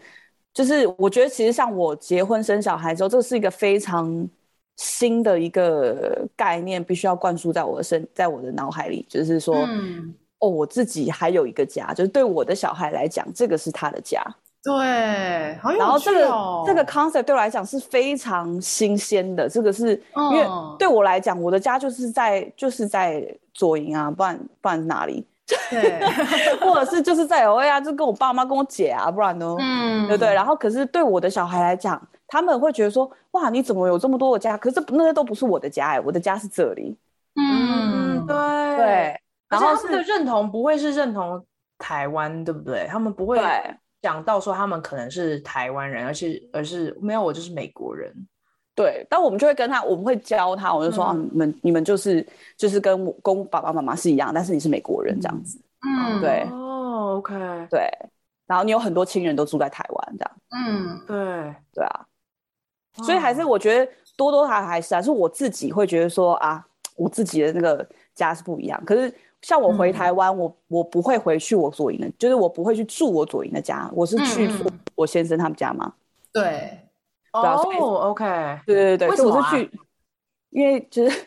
C: 就是我觉得其实像我结婚生小孩之后，这是一个非常新的一个概念，必须要灌输在我的身，在我的脑海里，就是说，嗯、哦，我自己还有一个家，就是对我的小孩来讲，这个是他的家。
B: 对，好有趣哦。
C: 然后这个这个 concept 对我来讲是非常新鲜的。这个是因为对我来讲，我的家就是在就是在左营啊，不然不然哪里？对，或者是就是在 LA 啊，就跟我爸妈跟我姐啊，不然呢？嗯，对对。然后可是对我的小孩来讲，他们会觉得说，哇，你怎么有这么多的家？可是那些都不是我的家哎，我的家是这里。
A: 嗯，对
C: 对。
A: 然后他们的认同不会是认同台湾，对不对？他们不会。讲到说他们可能是台湾人，而是而是没有，我就是美国人。
C: 对，但我们就会跟他，我们会教他，我就说、嗯、啊，你们你们就是就是跟我跟爸爸妈妈是一样，但是你是美国人这样子。
A: 嗯，
C: 对。
A: 哦，OK。
C: 对，然后你有很多亲人都住在台湾这样。
A: 嗯，对
C: 对啊。所以还是我觉得多多还还是还是我自己会觉得说啊，我自己的那个家是不一样，可是。像我回台湾，嗯，我我不会回去我左营的，就是我不会去住我左营的家，我是去我先生他们家嘛。
B: 对，
A: 对啊，哦，OK，
C: 对对对，
A: 为什
C: 么是去，因为就是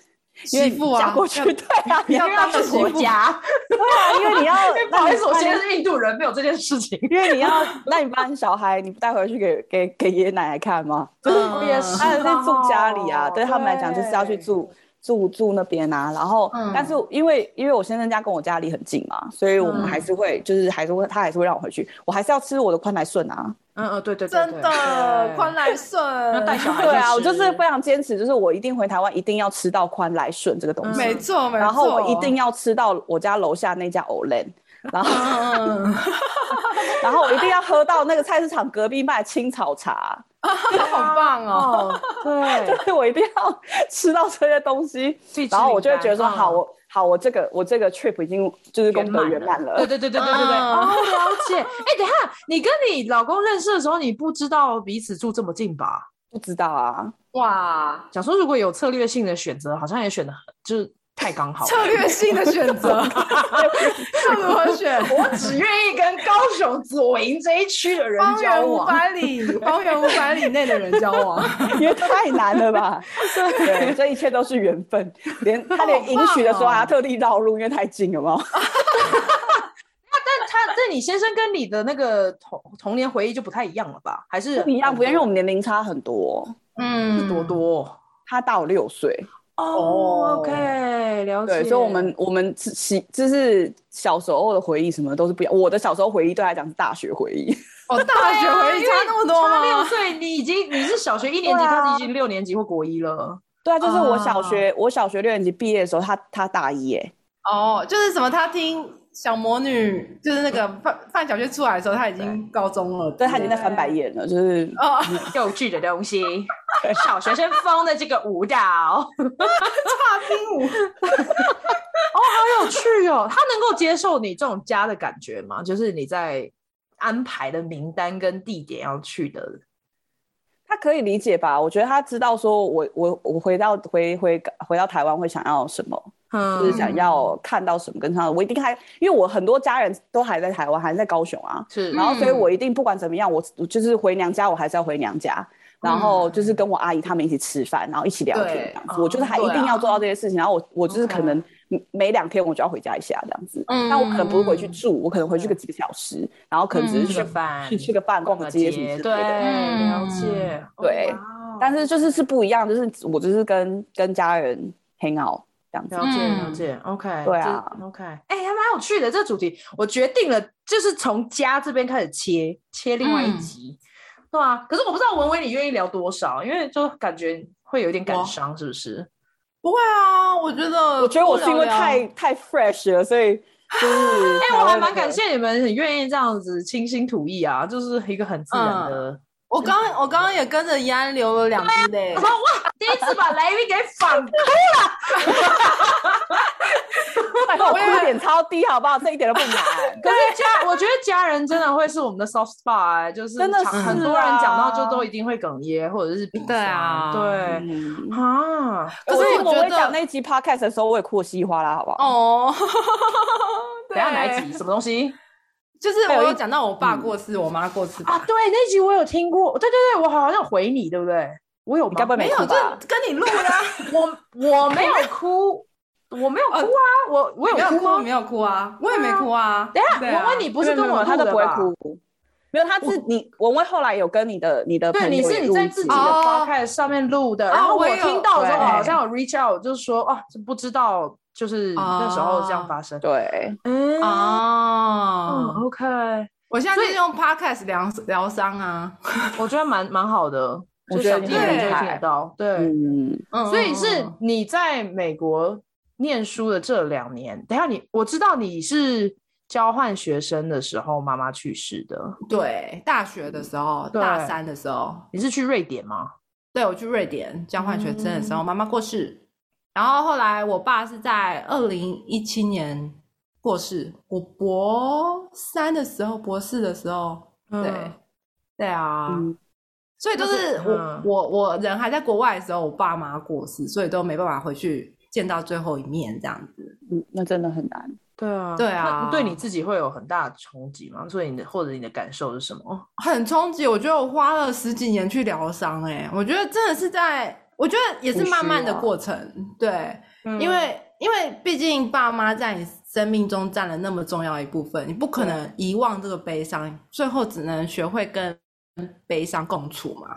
C: 因为嫁过去，对啊，
A: 你要当个国家，
C: 对啊，因为你要，
A: 不好意思，我现在是印度人，没有这件事情，
C: 因为你要，那你把你小孩你不带回去给给给爷爷奶奶看吗？就是也是，他是住家里啊，对他们来讲就是要去住。住住那边啊，然后，嗯、但是因为因为我先生家跟我家离很近嘛，所以我们还是会、嗯、就是还是会他还是会让我回去，我还是要吃我的宽来顺啊。
A: 嗯嗯，对对对，
B: 真的宽来顺
A: 要带小孩。
C: 对啊，我就是非常坚持，就是我一定回台湾一定要吃到宽来顺这个东西。
B: 没错没错。
C: 然后我一定要吃到我家楼下那家 Olen，然后、嗯、然后我一定要喝到那个菜市场隔壁卖青草茶。
B: 好棒哦！
C: 对，就是我一定要 吃到这些东西，然后我就会觉得说，好，我好，我这个我这个 trip 已经就是功德圆满了。
A: 对对对对对对对。哦，了解。哎，等一下，你跟你老公认识的时候，你不知道彼此住这么近吧？
C: 不知道啊。
A: 哇，想说如果有策略性的选择，好像也选的很就是。太刚好，
B: 策略性的选择，要如何选？
A: 我只愿意跟高雄左营这一区的人交往，方圆五
B: 百里，方圆五百里内的人交往，
C: 因为太难了吧？对，这一切都是缘分。连他连迎娶的时候还要特地绕路，因为太近了嘛。
A: 但他但你先生跟你的那个童童年回忆就不太一样了吧？还是
C: 不一样？不一样，因为我们年龄差很多。
A: 嗯，是多多？
C: 他大我六岁。
A: 哦、oh,，OK，了解。
C: 对，所以我们我们是就是小时候的回忆，什么都是不一样。我的小时候回忆对他来讲是大学回忆。
B: 哦，大学回忆差那么多吗？
A: 差六岁，你已经你是小学一年级，啊、他已经六年级或国一了。
C: 对啊，就是我小学、uh, 我小学六年级毕业的时候，他他大一耶。
B: 哦、oh,，就是什么？他听。小魔女就是那个范范晓萱出来的时候，她已经高中了，
C: 对，她已经在翻白眼了，就是
A: 哦，幼稚的东西，小学生疯的这个舞蹈，
B: 跨冰舞，
A: 哦，好有趣哦！她能够接受你这种家的感觉吗？就是你在安排的名单跟地点要去的，
C: 他可以理解吧？我觉得他知道，说我我我回到回回回到台湾会想要什么。嗯，就是想要看到什么跟他，我一定还，因为我很多家人都还在台湾，还在高雄啊，是，然后所以我一定不管怎么样，我我就是回娘家，我还是要回娘家，然后就是跟我阿姨他们一起吃饭，然后一起聊天这样子，我就是还一定要做到这些事情，然后我我就是可能每两天我就要回家一下这样子，嗯，那我可能不会回去住，我可能回去个几个小时，然后可能只是去吃个饭，逛个街什么之类的，
A: 对，了解，
C: 对，但是就是是不一样，就是我就是跟跟家人 hang out。这样子，
A: 了解了解，OK，
C: 对啊
A: ，OK，哎、欸，还蛮有趣的这个主题，我决定了，就是从家这边开始切切另外一集，嗯、对啊，可是我不知道文威你愿意聊多少，因为就感觉会有点感伤，是不是？
B: 不会啊，我觉得，
C: 我觉得我是因为太太 fresh 了，所以 就是，
A: 哎、欸，我还蛮感谢你们很愿意这样子倾心吐意啊，就是一个很自然的。嗯
B: 我刚我刚刚也跟着怡安流了两滴泪。
A: 我说哇，第一次把雷米给反哭了。
C: 我哭点超低，好不好？这一点都不难。
A: 可是家，我觉得家人真的会是我们的 soft spot，就是真的很多人讲到就都一定会哽咽，或者是鼻酸。对啊，对啊。
C: 可是我会讲那集 podcast 的时候，我也哭得稀里哗啦，好不好？哦。
A: 等下哪一集？什么东西？
B: 就是我有讲到我爸过世，我妈过世
A: 啊。对，那集我有听过。对对对，我好像回你，对不对？我有，
C: 该不会没有？
B: 就跟你录的。
A: 我我没有哭。我没有哭啊，我我有哭吗？
B: 没有哭啊，我也没哭啊。
A: 等下，我问你不是跟我，
C: 他都不会哭。没有，他是你文文后来有跟你的你的
A: 对，你是你在自己的 podcast 上面录的，然后我听到的时候好像有 reach out，就是说哦，不知道就是那时候这样发生。
C: 对，
A: 嗯哦，OK，
B: 我现在是用 podcast 疗疗伤啊，
A: 我觉得蛮蛮好的，
C: 我觉得
A: 听人就听得到，对，嗯，所以是你在美国。念书的这两年，等下你，我知道你是交换学生的时候妈妈去世的。
B: 对，大学的时候，大三的时候，
A: 你是去瑞典吗？
B: 对，我去瑞典交换学生的时候，妈妈、嗯、过世。然后后来我爸是在二零一七年过世。我博三的时候，博士的时候，对，嗯、对啊，嗯、所以都是我、嗯、我我人还在国外的时候，我爸妈过世，所以都没办法回去。见到最后一面这样子，
C: 嗯，那真的很难。
A: 对啊，
B: 对啊，
A: 对你自己会有很大的冲击吗？所以你的或者你的感受是什么？
B: 很冲击。我觉得我花了十几年去疗伤，哎，我觉得真的是在，我觉得也是慢慢的过程。对，嗯、因为因为毕竟爸妈在你生命中占了那么重要一部分，你不可能遗忘这个悲伤，最后只能学会跟悲伤共处嘛。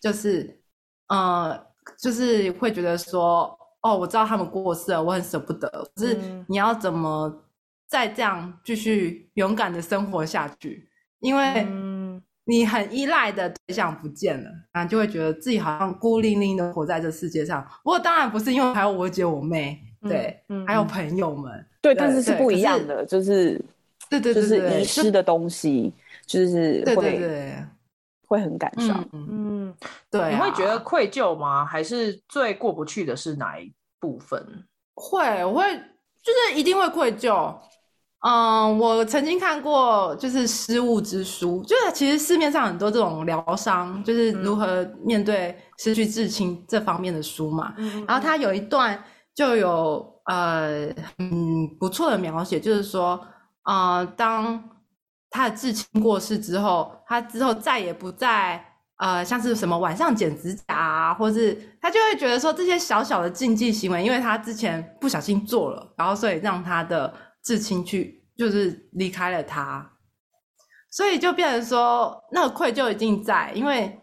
B: 就是，呃，就是会觉得说。哦，我知道他们过世了，我很舍不得。可是你要怎么再这样继续勇敢的生活下去？因为你很依赖的对象不见了，然后就会觉得自己好像孤零零的活在这世界上。不过当然不是，因为还有我姐、我妹，对，嗯、还有朋友们，
C: 对，但是是不一样的，就是
B: 对对对，
C: 就是遗失的东西，就是会
B: 对对对。
C: 会很感伤，
A: 嗯，嗯对、啊，你会觉得愧疚吗？还是最过不去的是哪一部分？
B: 会，我会，就是一定会愧疚。嗯，我曾经看过就是失物之书，就是其实市面上很多这种疗伤，就是如何面对失去至亲这方面的书嘛。嗯、然后他有一段就有呃嗯不错的描写，就是说啊、呃、当。他的至亲过世之后，他之后再也不再呃，像是什么晚上剪指甲啊，或是他就会觉得说这些小小的禁忌行为，因为他之前不小心做了，然后所以让他的至亲去就是离开了他，所以就变成说那个愧疚一定在，因为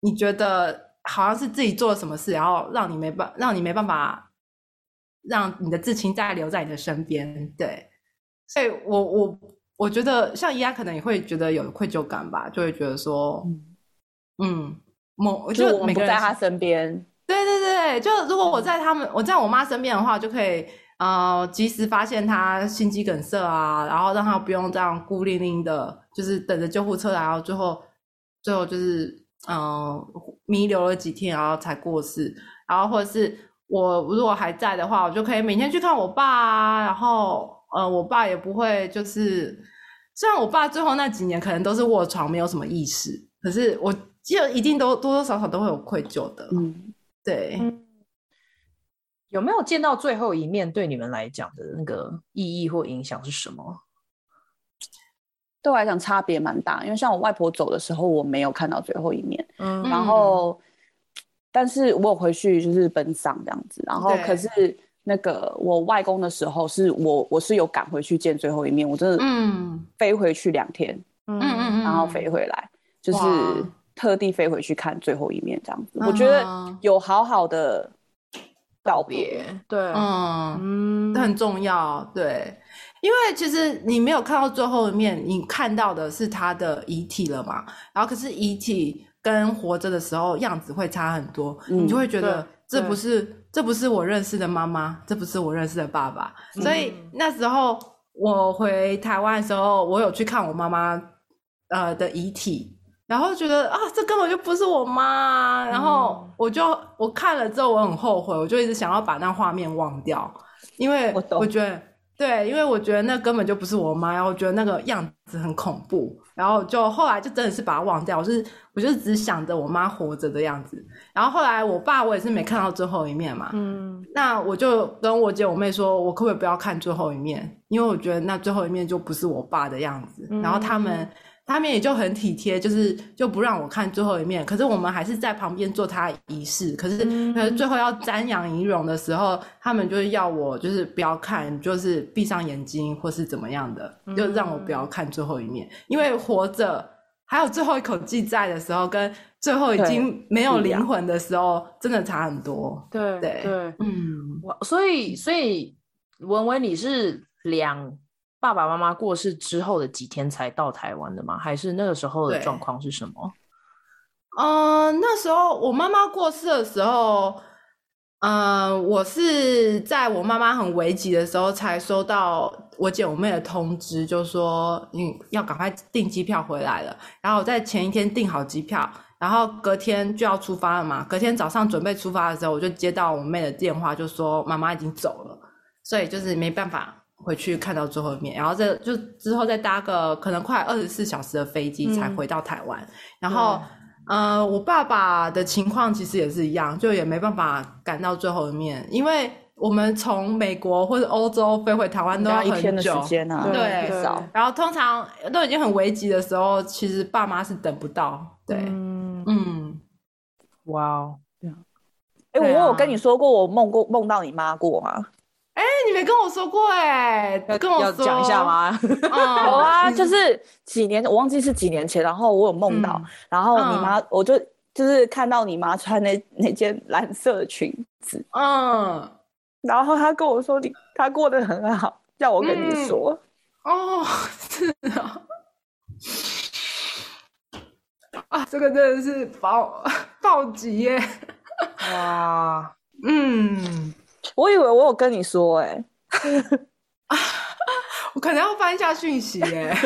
B: 你觉得好像是自己做了什么事，然后让你没办让你没办法让你的至亲再留在你的身边，对，所以我我。我觉得像伊安可能也会觉得有愧疚感吧，就会觉得说，嗯，某就
C: 我们不在他身边，
B: 对对对，就如果我在他们，我在我妈身边的话，就可以呃及时发现他心肌梗塞啊，然后让他不用这样孤零零的，就是等着救护车来，然后最后最后就是嗯、呃、弥留了几天，然后才过世，然后或者是我如果还在的话，我就可以每天去看我爸啊，然后。呃，我爸也不会，就是虽然我爸最后那几年可能都是卧床，没有什么意识，可是我记得一定都多多少少都会有愧疚的。嗯，对。
A: 有没有见到最后一面？对你们来讲的那个意义或影响是什么？
C: 对我来讲差别蛮大，因为像我外婆走的时候，我没有看到最后一面。嗯，然后，但是我有回去就是奔丧这样子，然后可是。那个我外公的时候，是我我是有赶回去见最后一面，我真的嗯。飞回去两天，嗯嗯。嗯，然后飞回来，就是特地飞回去看最后一面这样子。我觉得有好好的道别，
A: 对，
B: 嗯。嗯，很重要，对，因为其实你没有看到最后一面，你看到的是他的遗体了嘛，然后可是遗体跟活着的时候样子会差很多，你就会觉得这不是。这不是我认识的妈妈，这不是我认识的爸爸，嗯、所以那时候我回台湾的时候，我有去看我妈妈呃的遗体，然后觉得啊，这根本就不是我妈。然后我就我看了之后，我很后悔，我就一直想要把那画面忘掉，因为我觉得对，因为我觉得那根本就不是我妈，然后我觉得那个样子很恐怖。然后就后来就真的是把它忘掉，我是我就只想着我妈活着的样子。然后后来我爸我也是没看到最后一面嘛，嗯，那我就跟我姐我妹说，我可不可以不要看最后一面？因为我觉得那最后一面就不是我爸的样子。嗯、然后他们。他们也就很体贴，就是就不让我看最后一面。可是我们还是在旁边做他仪式。可是，可是最后要瞻仰遗容的时候，他们就是要我就是不要看，就是闭上眼睛或是怎么样的，就让我不要看最后一面。因为活着还有最后一口气在的时候，跟最后已经没有灵魂的时候，真的差很多。
A: 对对对，嗯，所以所以文文你是两。爸爸妈妈过世之后的几天才到台湾的吗？还是那个时候的状况是什么？
B: 嗯、呃，那时候我妈妈过世的时候，嗯、呃，我是在我妈妈很危急的时候才收到我姐我妹的通知，就说你要赶快订机票回来了。然后我在前一天订好机票，然后隔天就要出发了嘛。隔天早上准备出发的时候，我就接到我妹的电话，就说妈妈已经走了，所以就是没办法。回去看到最后一面，然后再就之后再搭个可能快二十四小时的飞机才回到台湾。嗯、然后，呃，我爸爸的情况其实也是一样，就也没办法赶到最后一面，因为我们从美国或者欧洲飞回台湾都要很久，一天的时间啊，对，对，然后通常都已经很危急的时候，其实爸妈是等不到。对，嗯，嗯。
A: 哇哦，
C: 哎、欸，我有跟你说过我梦过梦到你妈过吗？
B: 哎、欸，你没跟我说过哎、欸，跟我说。
A: 讲一下吗？
C: 有啊，就是几年，我忘记是几年前，然后我有梦到，嗯、然后你妈，嗯、我就就是看到你妈穿那那件蓝色裙子，嗯，然后她跟我说你她过得很好，叫我跟你说，
B: 嗯、哦，是啊，啊，这个真的是暴暴击耶，哇，嗯。
C: 我以为我有跟你说哎、欸，
B: 我可能要翻一下讯息哎、欸，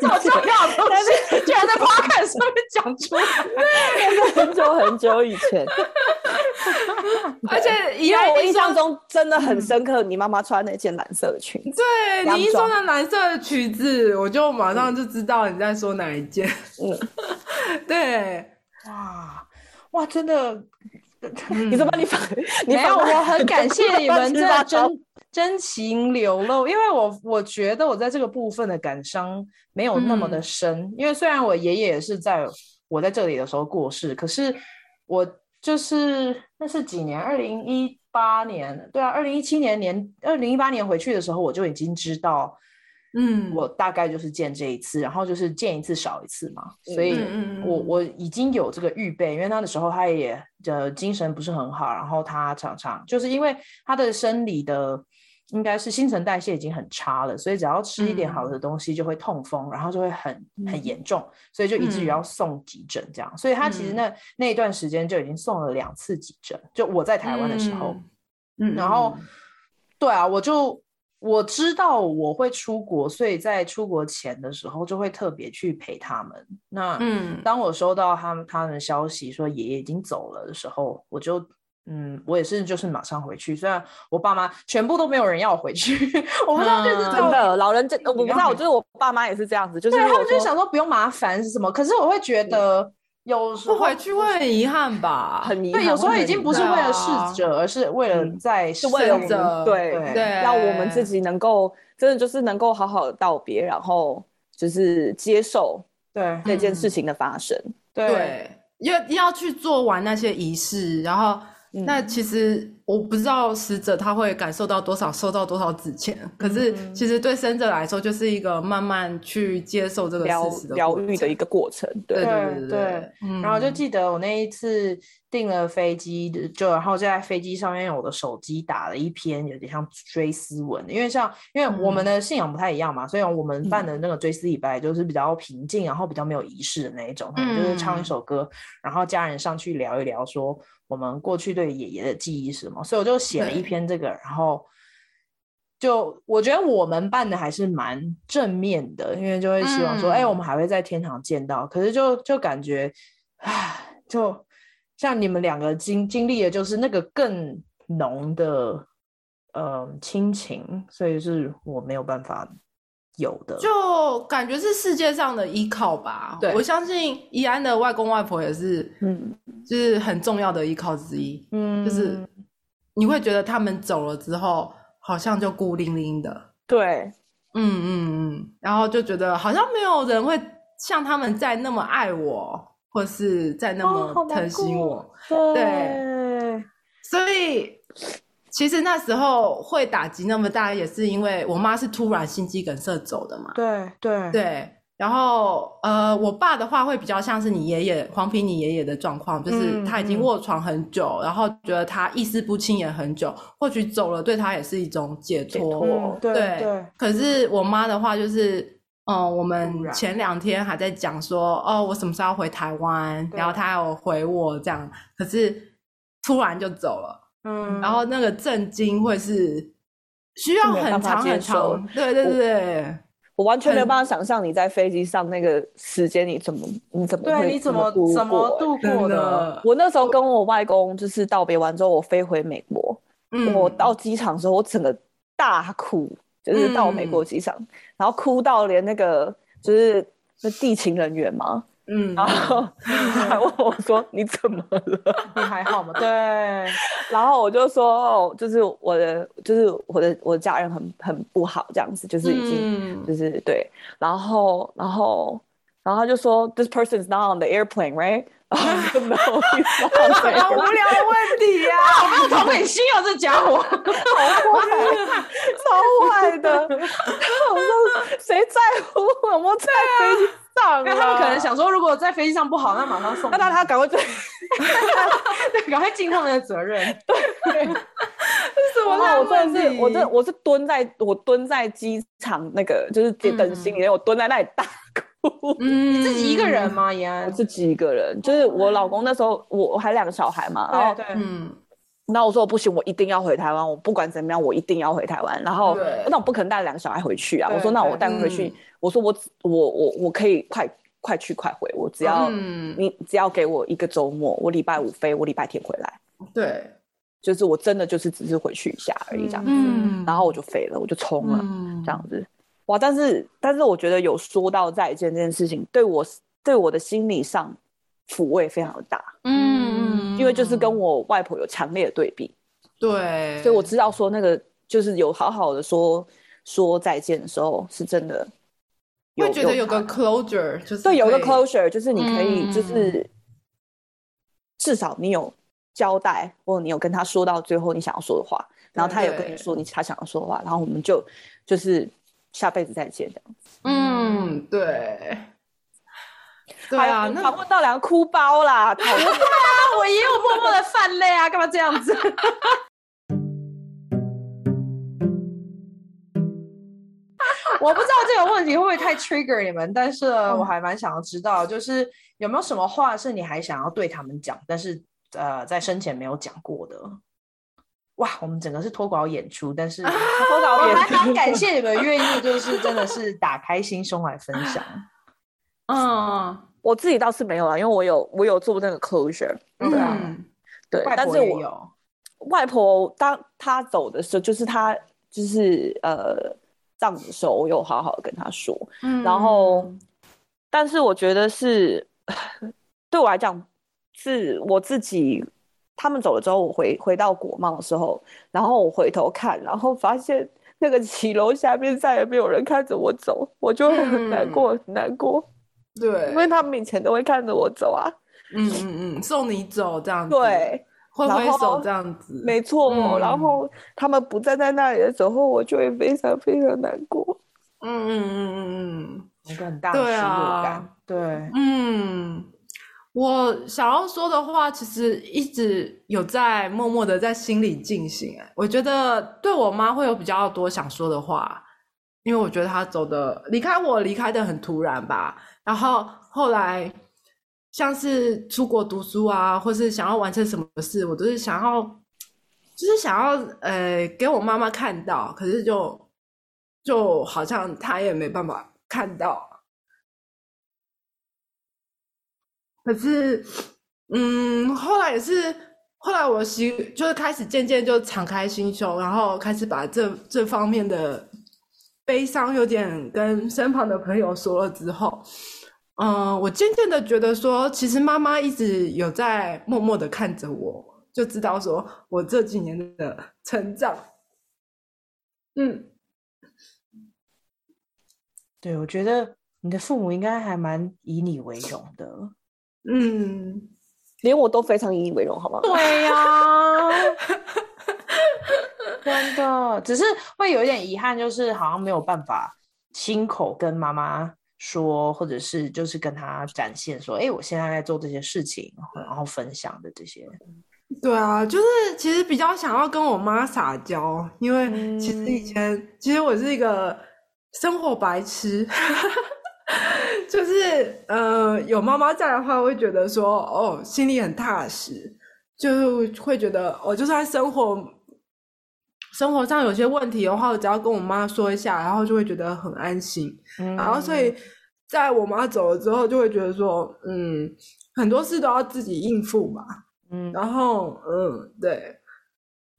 A: 这么重要的东西居然在 Podcast 上面讲出来，
C: 那是很久很久以前，
B: 而且
C: 以为我印象中真的很深刻，你妈妈穿那件蓝色的裙子，
B: 对，你一说那蓝色的裙子，我就马上就知道你在说哪一件，嗯，对，
A: 哇哇，真的。
C: 你怎么你反？
A: 没有，我很感谢 你们这真真情流露，因为我我觉得我在这个部分的感伤没有那么的深，嗯、因为虽然我爷爷也是在我在这里的时候过世，可是我就是那是几年，二零一八年，对啊，二零一七年年，二零一八年回去的时候，我就已经知道。嗯，我大概就是见这一次，然后就是见一次少一次嘛，所以我我已经有这个预备，因为那的时候他也的精神不是很好，然后他常常就是因为他的生理的应该是新陈代谢已经很差了，所以只要吃一点好的东西就会痛风，然后就会很很严重，所以就以至于要送急诊这样，所以他其实那那一段时间就已经送了两次急诊，就我在台湾的时候，嗯，然后对啊，我就。我知道我会出国，所以在出国前的时候就会特别去陪他们。那嗯，当我收到他们他们的消息说爷爷已经走了的时候，我就嗯，我也是就是马上回去。虽然我爸妈全部都没有人要我回去，我不知道这是真的。老人这我不知道，我觉得我爸妈也是这样子，就是他们就想说不用麻烦是什么，可是我会觉得。有时候
B: 不回去会很遗憾吧，
C: 很遗憾。
A: 对，有时候已经不是为了逝者，而是为了在
C: 是为了对对，让我们自己能够真的就是能够好好的道别，然后就是接受对那件事情的发生。
B: 对，要要去做完那些仪式，然后。那其实我不知道死者他会感受到多少，收到多少纸钱。可是其实对生者来说，就是一个慢慢去接受这个疗
C: 疗愈的一个过程。对
A: 对对对。然后就记得我那一次订了飞机，就然后就在飞机上面用我的手机打了一篇有点像追思文，因为像因为我们的信仰不太一样嘛，所以我们办的那个追思礼拜就是比较平静，然后比较没有仪式的那一种，就是唱一首歌，然后家人上去聊一聊说。我们过去对爷爷的记忆是什么？所以我就写了一篇这个，然后就我觉得我们办的还是蛮正面的，因为就会希望说，哎、嗯欸，我们还会在天堂见到。可是就就感觉，唉，就像你们两个经经历的，就是那个更浓的，嗯、呃，亲情，所以是我没有办法有的。
B: 就感觉是世界上的依靠吧。对，我相信宜安的外公外婆也是，嗯，就是很重要的依靠之一。嗯，就是你会觉得他们走了之后。好像就孤零零的，
C: 对，
B: 嗯嗯嗯，然后就觉得好像没有人会像他们在那么爱我，或是在那么疼惜我，对，所以其实那时候会打击那么大，也是因为我妈是突然心肌梗塞走的嘛，
A: 对对
B: 对。然后，呃，我爸的话会比较像是你爷爷黄皮你爷爷的状况，就是他已经卧床很久，嗯、然后觉得他意识不清也很久，或许走了对他也是一种解脱。解脱
A: 对，对，对。
B: 可是我妈的话就是，嗯、呃，我们前两天还在讲说，哦，我什么时候要回台湾，然后他有回我这样，可是突然就走了。嗯。然后那个震惊会是需要很长很长。对对对对。
C: 我完全没有办法想象你在飞机上那个时间，你怎么你怎么
A: 对你怎么怎么度过的？
C: 我那时候跟我外公就是道别完之后，我飞回美国。嗯，我到机场的时候，我整个大哭，就是到美国机场，嗯，然后哭到连那个就是那地勤人员嘛。嗯，然后他还问我说：“你怎么了？
A: 你还好吗？”对，
C: 然后我就说：“哦，就是我的，就是我的，我的家人很很不好，这样子，就是已经，嗯、就是对。”然后，然后，然后他就说：“This person is not on the airplane, right？” 然后就
B: 好无聊的问题呀，啊！
A: 我没有同理心啊，这家伙，
C: 好坏，超坏的。我说：“谁在乎我们在飞机？”
A: 因为他们可能想说，如果在飞机上不好，那马上送。
C: 那他赶快追，
A: 赶快尽他们的责任。
C: 对，是我那我真的是，我真我是蹲在我蹲在机场那个就是等行李，我蹲在那里大哭。
A: 嗯，你自己一个人吗？呀，
C: 我自己一个人，就是我老公那时候我我还两个小孩嘛，然后对，嗯，那我说我不行，我一定要回台湾，我不管怎么样，我一定要回台湾。然后那我不可能带两个小孩回去啊，我说那我带回去。我说我我我我可以快快去快回，我只要、嗯、你只要给我一个周末，我礼拜五飞，我礼拜天回来。
B: 对，
C: 就是我真的就是只是回去一下而已这样子，嗯、然后我就飞了，我就冲了、嗯、这样子。哇！但是但是我觉得有说到再见这件事情，对我对我的心理上抚慰非常的大。嗯，因为就是跟我外婆有强烈的对比。
B: 对，
C: 所以我知道说那个就是有好好的说说再见的时候是真的。
B: 会觉得有个 closure，就是
C: 对，有个 closure，就是你可以，就是、嗯、至少你有交代，或者你有跟他说到最后你想要说的话，然后他有跟你说你他想要说的话，然后我们就就是下辈子再见这样子。
B: 嗯，对。
C: 对啊，那问到两个哭包啦。对啊，
A: 我也有默默的泛泪啊，干嘛这样子？我不知道这个问题会不会太 trigger 你们，但是我还蛮想要知道，就是有没有什么话是你还想要对他们讲，但是呃在生前没有讲过的。哇，我们整个是脱稿演出，但是脱稿演出，我还蛮感谢你们 愿意，就是真的是打开心胸来分享。
C: 嗯，我自己倒是没有啊，因为我有我有做那个 closure，对啊，嗯、对，但是我有外婆当她走的时候，就是她就是呃。葬的时候，我有好好的跟他说，嗯，然后，但是我觉得是 对我来讲，是我自己。他们走了之后，我回回到国贸的时候，然后我回头看，然后发现那个骑楼下面再也没有人看着我走，我就很难过，嗯、很难过。
B: 对，
C: 因为他们以前都会看着我走啊，
B: 嗯嗯嗯，送你走这样子。
C: 对。
B: 挥挥手这样子，
C: 没错、嗯。然后他们不站在那里的时候，我就会非常非常难过。
B: 嗯嗯嗯嗯嗯，
A: 一个很大的失落感。对，啊、对，
B: 嗯，我想要说的话，其实一直有在默默的在心里进行。哎，我觉得对我妈会有比较多想说的话，因为我觉得她走的离开我离开的很突然吧。然后后来。像是出国读书啊，或是想要完成什么事，我都是想要就是想要呃给我妈妈看到，可是就就好像她也没办法看到。可是，嗯，后来也是，后来我心就是开始渐渐就敞开心胸，然后开始把这这方面的悲伤有点跟身旁的朋友说了之后。嗯，我渐渐的觉得说，其实妈妈一直有在默默的看着我，就知道说我这几年的成长。嗯，
A: 对，我觉得你的父母应该还蛮以你为荣的。
C: 嗯，连我都非常以你为荣，好不好？
A: 对呀、啊，真的，只是会有一点遗憾，就是好像没有办法亲口跟妈妈。说，或者是就是跟他展现说，哎，我现在在做这些事情，然后分享的这些。
B: 对啊，就是其实比较想要跟我妈撒娇，因为其实以前、嗯、其实我是一个生活白痴，就是呃有妈妈在的话，我会觉得说哦心里很踏实，就会觉得我、哦、就算生活生活上有些问题的话，我只要跟我妈说一下，然后就会觉得很安心。嗯、然后，所以在我妈走了之后，就会觉得说，嗯，很多事都要自己应付嘛。嗯，然后，嗯，对，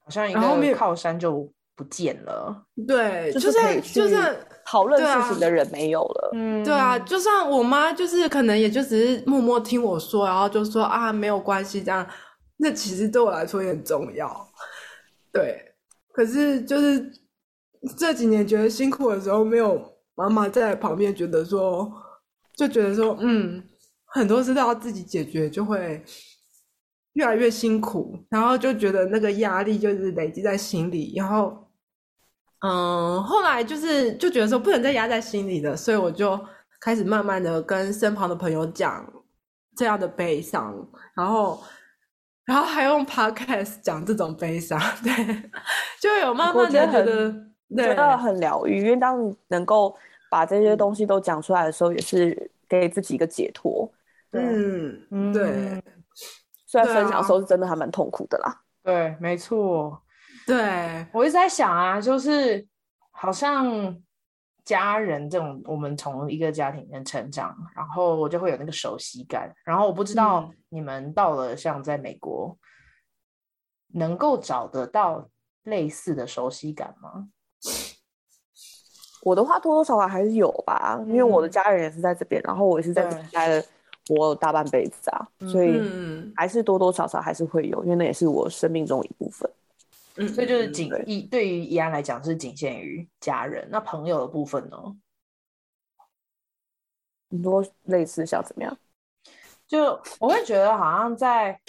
A: 好像一个靠山就不见了。
B: 对，就是就是
C: 讨论事情的人没有了。
B: 嗯，对啊，就算我妈就是可能也就只是默默听我说，然后就说啊，没有关系这样。那其实对我来说也很重要。对，可是就是这几年觉得辛苦的时候没有。妈妈在旁边觉得说，就觉得说，嗯，很多事都要自己解决，就会越来越辛苦，然后就觉得那个压力就是累积在心里，然后，嗯，后来就是就觉得说不能再压在心里了，所以我就开始慢慢的跟身旁的朋友讲这样的悲伤，然后，然后还用 podcast 讲这种悲伤，对，就有慢慢的觉得
C: 觉得很疗愈，因为当你能够。把这些东西都讲出来的时候，也是给自己一个解脱。
B: 嗯，对。
C: 虽然分享的时候是真的还蛮痛苦的啦。
A: 对，没错。
B: 对，
A: 我一直在想啊，就是好像家人这种，我们从一个家庭里面成长，然后我就会有那个熟悉感。然后我不知道你们到了像在美国，能够找得到类似的熟悉感吗？
C: 我的话多多少少还是有吧，嗯、因为我的家人也是在这边，然后我也是在这边待了我大半辈子啊，所以还是多多少少还是会有，因为那也是我生命中一部分。
A: 嗯，所以就是仅一，对于怡安来讲是仅限于家人，那朋友的部分呢？
C: 很多类似像怎么样？
A: 就我会觉得好像在。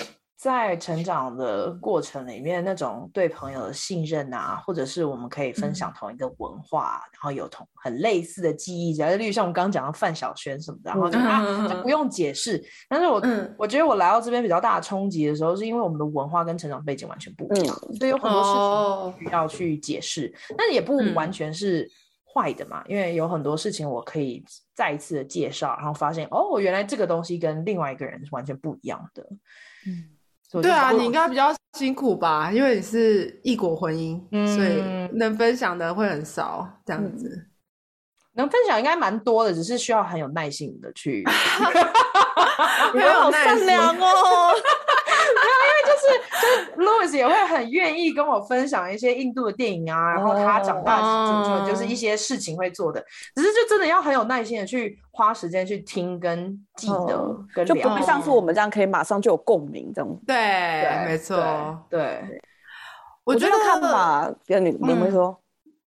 A: 在成长的过程里面，那种对朋友的信任啊，或者是我们可以分享同一个文化，嗯、然后有同很类似的记忆，假如例如像我们刚刚讲的范晓萱什么的，然后就、嗯、啊就不用解释。但是我、嗯、我觉得我来到这边比较大的冲击的时候，是因为我们的文化跟成长背景完全不一样，嗯、所以有很多事情需要去解释。但是也不完全是坏的嘛，嗯、因为有很多事情我可以再一次的介绍，然后发现哦，原来这个东西跟另外一个人是完全不一样的。嗯。
B: 对啊，你应该比较辛苦吧，因为你是异国婚姻，嗯、所以能分享的会很少，这样子。嗯、
A: 能分享应该蛮多的，只是需要很有耐心的去。
C: 你好善良哦。
A: 就是就是，Louis 也会很愿意跟我分享一些印度的电影啊，然后他长大之后就是一些事情会做的，只是就真的要很有耐心的去花时间去听跟记得，跟
C: 就不会像是我们这样可以马上就有共鸣这种。
B: 对，没错，
A: 对。
C: 我觉得看法，跟你你会说，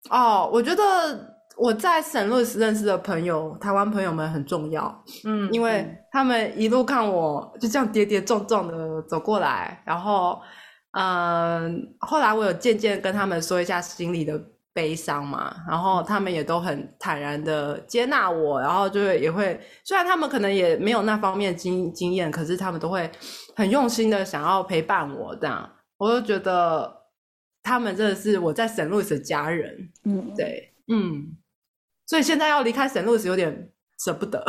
B: 哦，我觉得。我在沈路易斯认识的朋友，台湾朋友们很重要，嗯，因为他们一路看我就这样跌跌撞撞的走过来，然后，嗯，后来我有渐渐跟他们说一下心里的悲伤嘛，然后他们也都很坦然的接纳我，然后就会也会，虽然他们可能也没有那方面经经验，可是他们都会很用心的想要陪伴我，这样，我就觉得他们真的是我在沈路易斯的家人，嗯，对，嗯。所以现在要离开沈路是有点舍不得。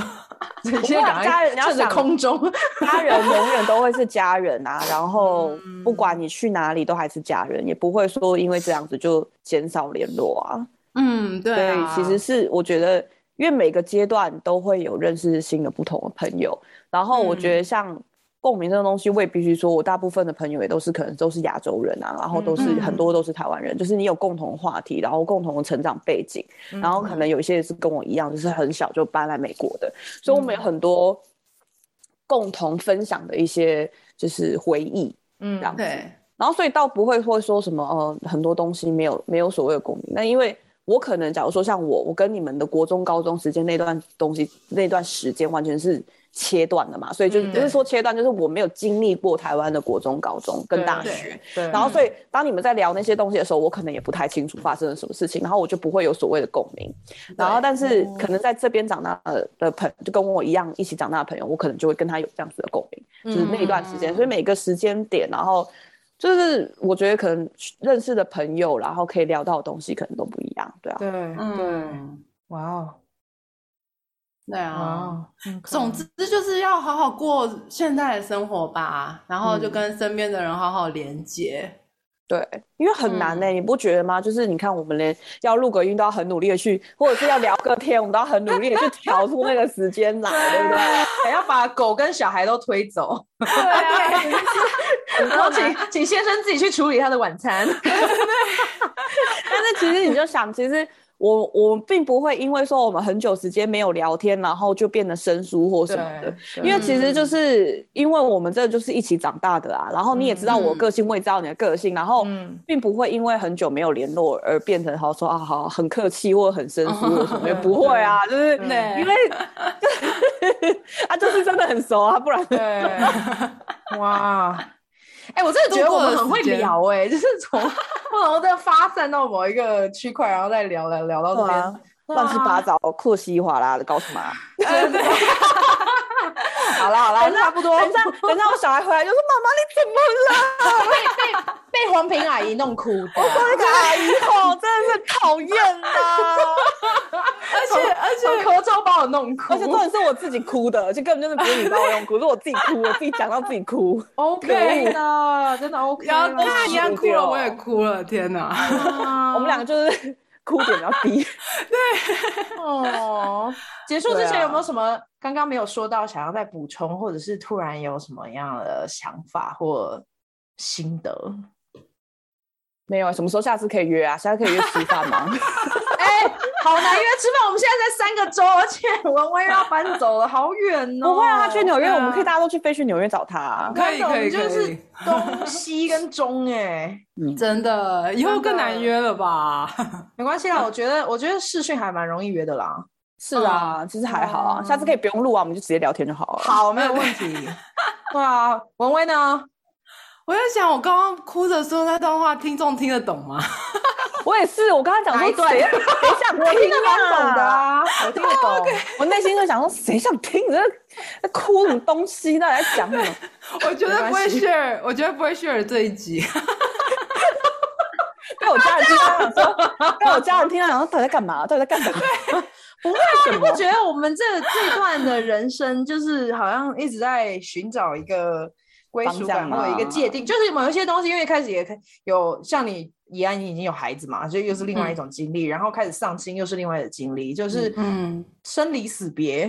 C: 不会，家人你要想
A: 空中，
C: 家人永远都会是家人啊。然后不管你去哪里，都还是家人，也不会说因为这样子就减少联络啊。
B: 嗯，对
C: 啊。对，其实是我觉得，因为每个阶段都会有认识新的不同的朋友。然后我觉得像共鸣这个东西，我也必须说，我大部分的朋友也都是可能都是亚洲人啊，然后都是很多都是台湾人，就是你有共同话题，然后共同的成长背景，然后可能有一些是跟我一样，就是很小就搬来美国的，所以我们有很多共同分享的一些就是回忆，嗯，这样子。然后所以倒不会会说什么呃很多东西没有没有所谓的共鸣，那因为。我可能，假如说像我，我跟你们的国中、高中时间那段东西，那段时间完全是切断的嘛，所以就是不是说切断，就是我没有经历过台湾的国中、高中跟大学，对。然后，所以当你们在聊那些东西的时候，我可能也不太清楚发生了什么事情，然后我就不会有所谓的共鸣。然后，但是可能在这边长大的朋友，就跟我一样一起长大的朋友，我可能就会跟他有这样子的共鸣，就是那一段时间。所以每个时间点，然后。就是我觉得可能认识的朋友，然后可以聊到的东西可能都不一样，对啊。
A: 对，嗯，哇哦，
B: 对啊。总之就是要好好过现在的生活吧，然后就跟身边的人好好连接。
C: 对，因为很难呢、欸，嗯、你不觉得吗？就是你看，我们连要录个音都要很努力的去，或者是要聊个天，我们都要很努力的去调出那个时间来，对不对？
A: 还要把狗跟小孩都推走。对啊，然后请请先生自己去处理他的晚餐。对，但
C: 是其实你就想，其实。我我并不会因为说我们很久时间没有聊天，然后就变得生疏或什么的，因为其实就是因为我们这就是一起长大的啊。然后你也知道我个性，我也知道你的个性，然后并不会因为很久没有联络而变成好说啊好很客气或很生疏或什么，也不会啊，就是因为 啊就是真的很熟啊，不然对
A: 哇。哎、欸，我真的觉得我们很会聊哎、欸，就是从 不同的发散到某一个区块，然后再聊聊聊到这边
C: 乱七八糟、酷西哗啦的，搞什么？
A: 好了好了，差不多。
C: 等一下，等一下，我小孩回来就说：“妈妈，你怎么了？”
A: 被被被黄平阿姨弄哭的。
C: 我说那个阿姨哦，真的是讨厌 啦！
A: 而且而且，咳嗽把我弄哭，
C: 而且重点是我自己哭的，就根本就是不是你把我弄哭，是我自己哭，我自己讲到自己哭。
A: OK 的，真的 OK。
B: 然后跟他一样哭了，我也哭了，天哪！
C: 我们两个就是。哭点比较低，
B: 对
A: 哦。结束之前有没有什么刚刚没有说到，想要再补充，或者是突然有什么样的想法或心得？
C: 没有，什么时候下次可以约啊？下次可以约吃饭吗？
A: 哎、欸，好难约吃饭。我们现在在三个州，而且文威要搬走了，好远哦。
C: 不会啊，他去纽约，啊、我们可以大家都去飞去纽约找他，啊。
B: 可以可以，
A: 就是东西跟中哎、欸，
B: 嗯、真的以后更难约了吧？
A: 没关系啦，我觉得我觉得视讯还蛮容易约的啦。
C: 是啊，嗯、其实还好啊，下次可以不用录啊，我们就直接聊天就好了。
A: 好，没有问题。对啊，文威呢？
B: 我在想，我刚刚哭着说那段话，听众听得懂吗？
C: 我也是，我刚刚讲说谁谁想听啊？懂的啊，我听得懂。我内心就想说，谁想听？你在哭什么东西？到底在讲什么？
B: 我觉得不会 share，我觉得不会 share 这一集。
C: 被我家人听到说，被我家人听到，然后到底在干嘛？到底在干什么？
A: 不会啊，你不觉得我们这这段的人生，就是好像一直在寻找一个。归属感或者一个界定，就是某一些东西，因为一开始也有像你怡安已经有孩子嘛，所以又是另外一种经历，嗯、然后开始丧亲又是另外的经历，就是嗯，生离死别，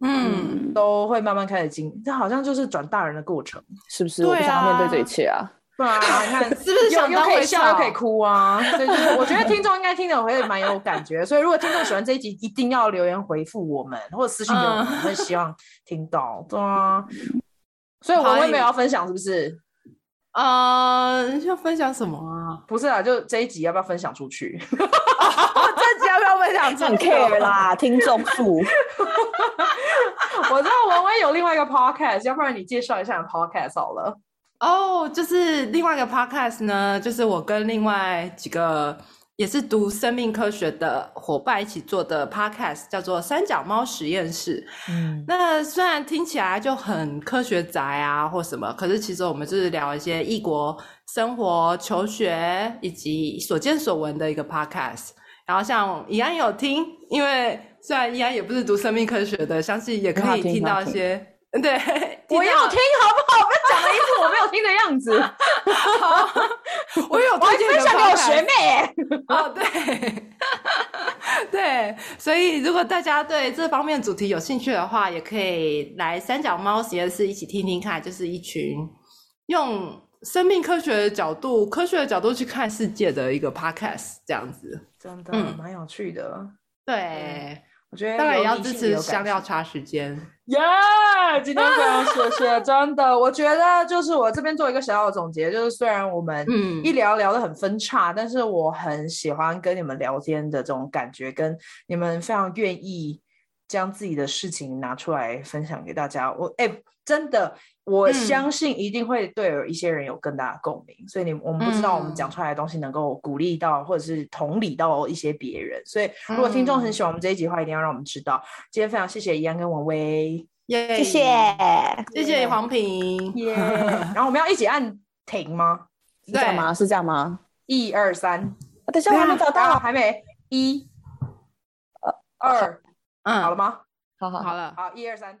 A: 嗯，嗯都会慢慢开始经历，这好像就是转大人的过程，
C: 是不是？我不想要面对这一切啊！
A: 对啊，你看是不是想又可以笑又可以哭啊？所以就是我觉得听众应该听得会蛮有感觉，所以如果听众喜欢这一集，一定要留言回复我们，或者私信给我们，嗯、我们希望听到，对啊。所以我们没有要分享，是不是？
B: 啊，要分享什么啊？
A: 不是啊，就这一集要不要分享出去？这
B: 集要不要分享出去
C: 啦？听众数。
A: 我知道文威有另外一个 podcast，要不然你介绍一下 podcast 好了。
B: 哦，oh, 就是另外一个 podcast 呢，就是我跟另外几个。也是读生命科学的伙伴一起做的 podcast，叫做《三角猫实验室》。嗯，那虽然听起来就很科学宅啊，或什么，可是其实我们就是聊一些异国生活、求学以及所见所闻的一个 podcast。然后像怡安有听，因为虽然怡安也不是读生命科学的，相信也可以听到一些。对，
A: 我要听好不好？不要讲了一次我没有听的样子。
B: 好，我有，我
A: 还分享给我学妹。
B: 哦，对，对，所以如果大家对这方面主题有兴趣的话，也可以来三角猫实验室一起听听看，就是一群用生命科学的角度、科学的角度去看世界的一个 podcast，这样子，
A: 真的蛮有趣的。
B: 对。嗯我觉得当然也要支持香料茶时间，
A: 耶！Yeah! 今天非常谢谢，真的，我觉得就是我这边做一个小小的总结，就是虽然我们一聊聊的很分叉，嗯、但是我很喜欢跟你们聊天的这种感觉，跟你们非常愿意将自己的事情拿出来分享给大家。我哎、欸，真的。我相信一定会对有一些人有更大的共鸣，嗯、所以你我们不知道我们讲出来的东西能够鼓励到或者是同理到一些别人，所以如果听众很喜欢我们这一集的话，一定要让我们知道。今天非常谢谢怡安跟文威，
C: 耶，谢谢，
B: 谢谢黄平，
A: 耶。然后我们要一起按停吗？
C: 是这样吗？是这样吗？
A: 一二三，
C: 等一下我还没找到，
A: 还没，一，二，嗯，好了吗？
C: 好好
B: 好了，
A: 好，一二三。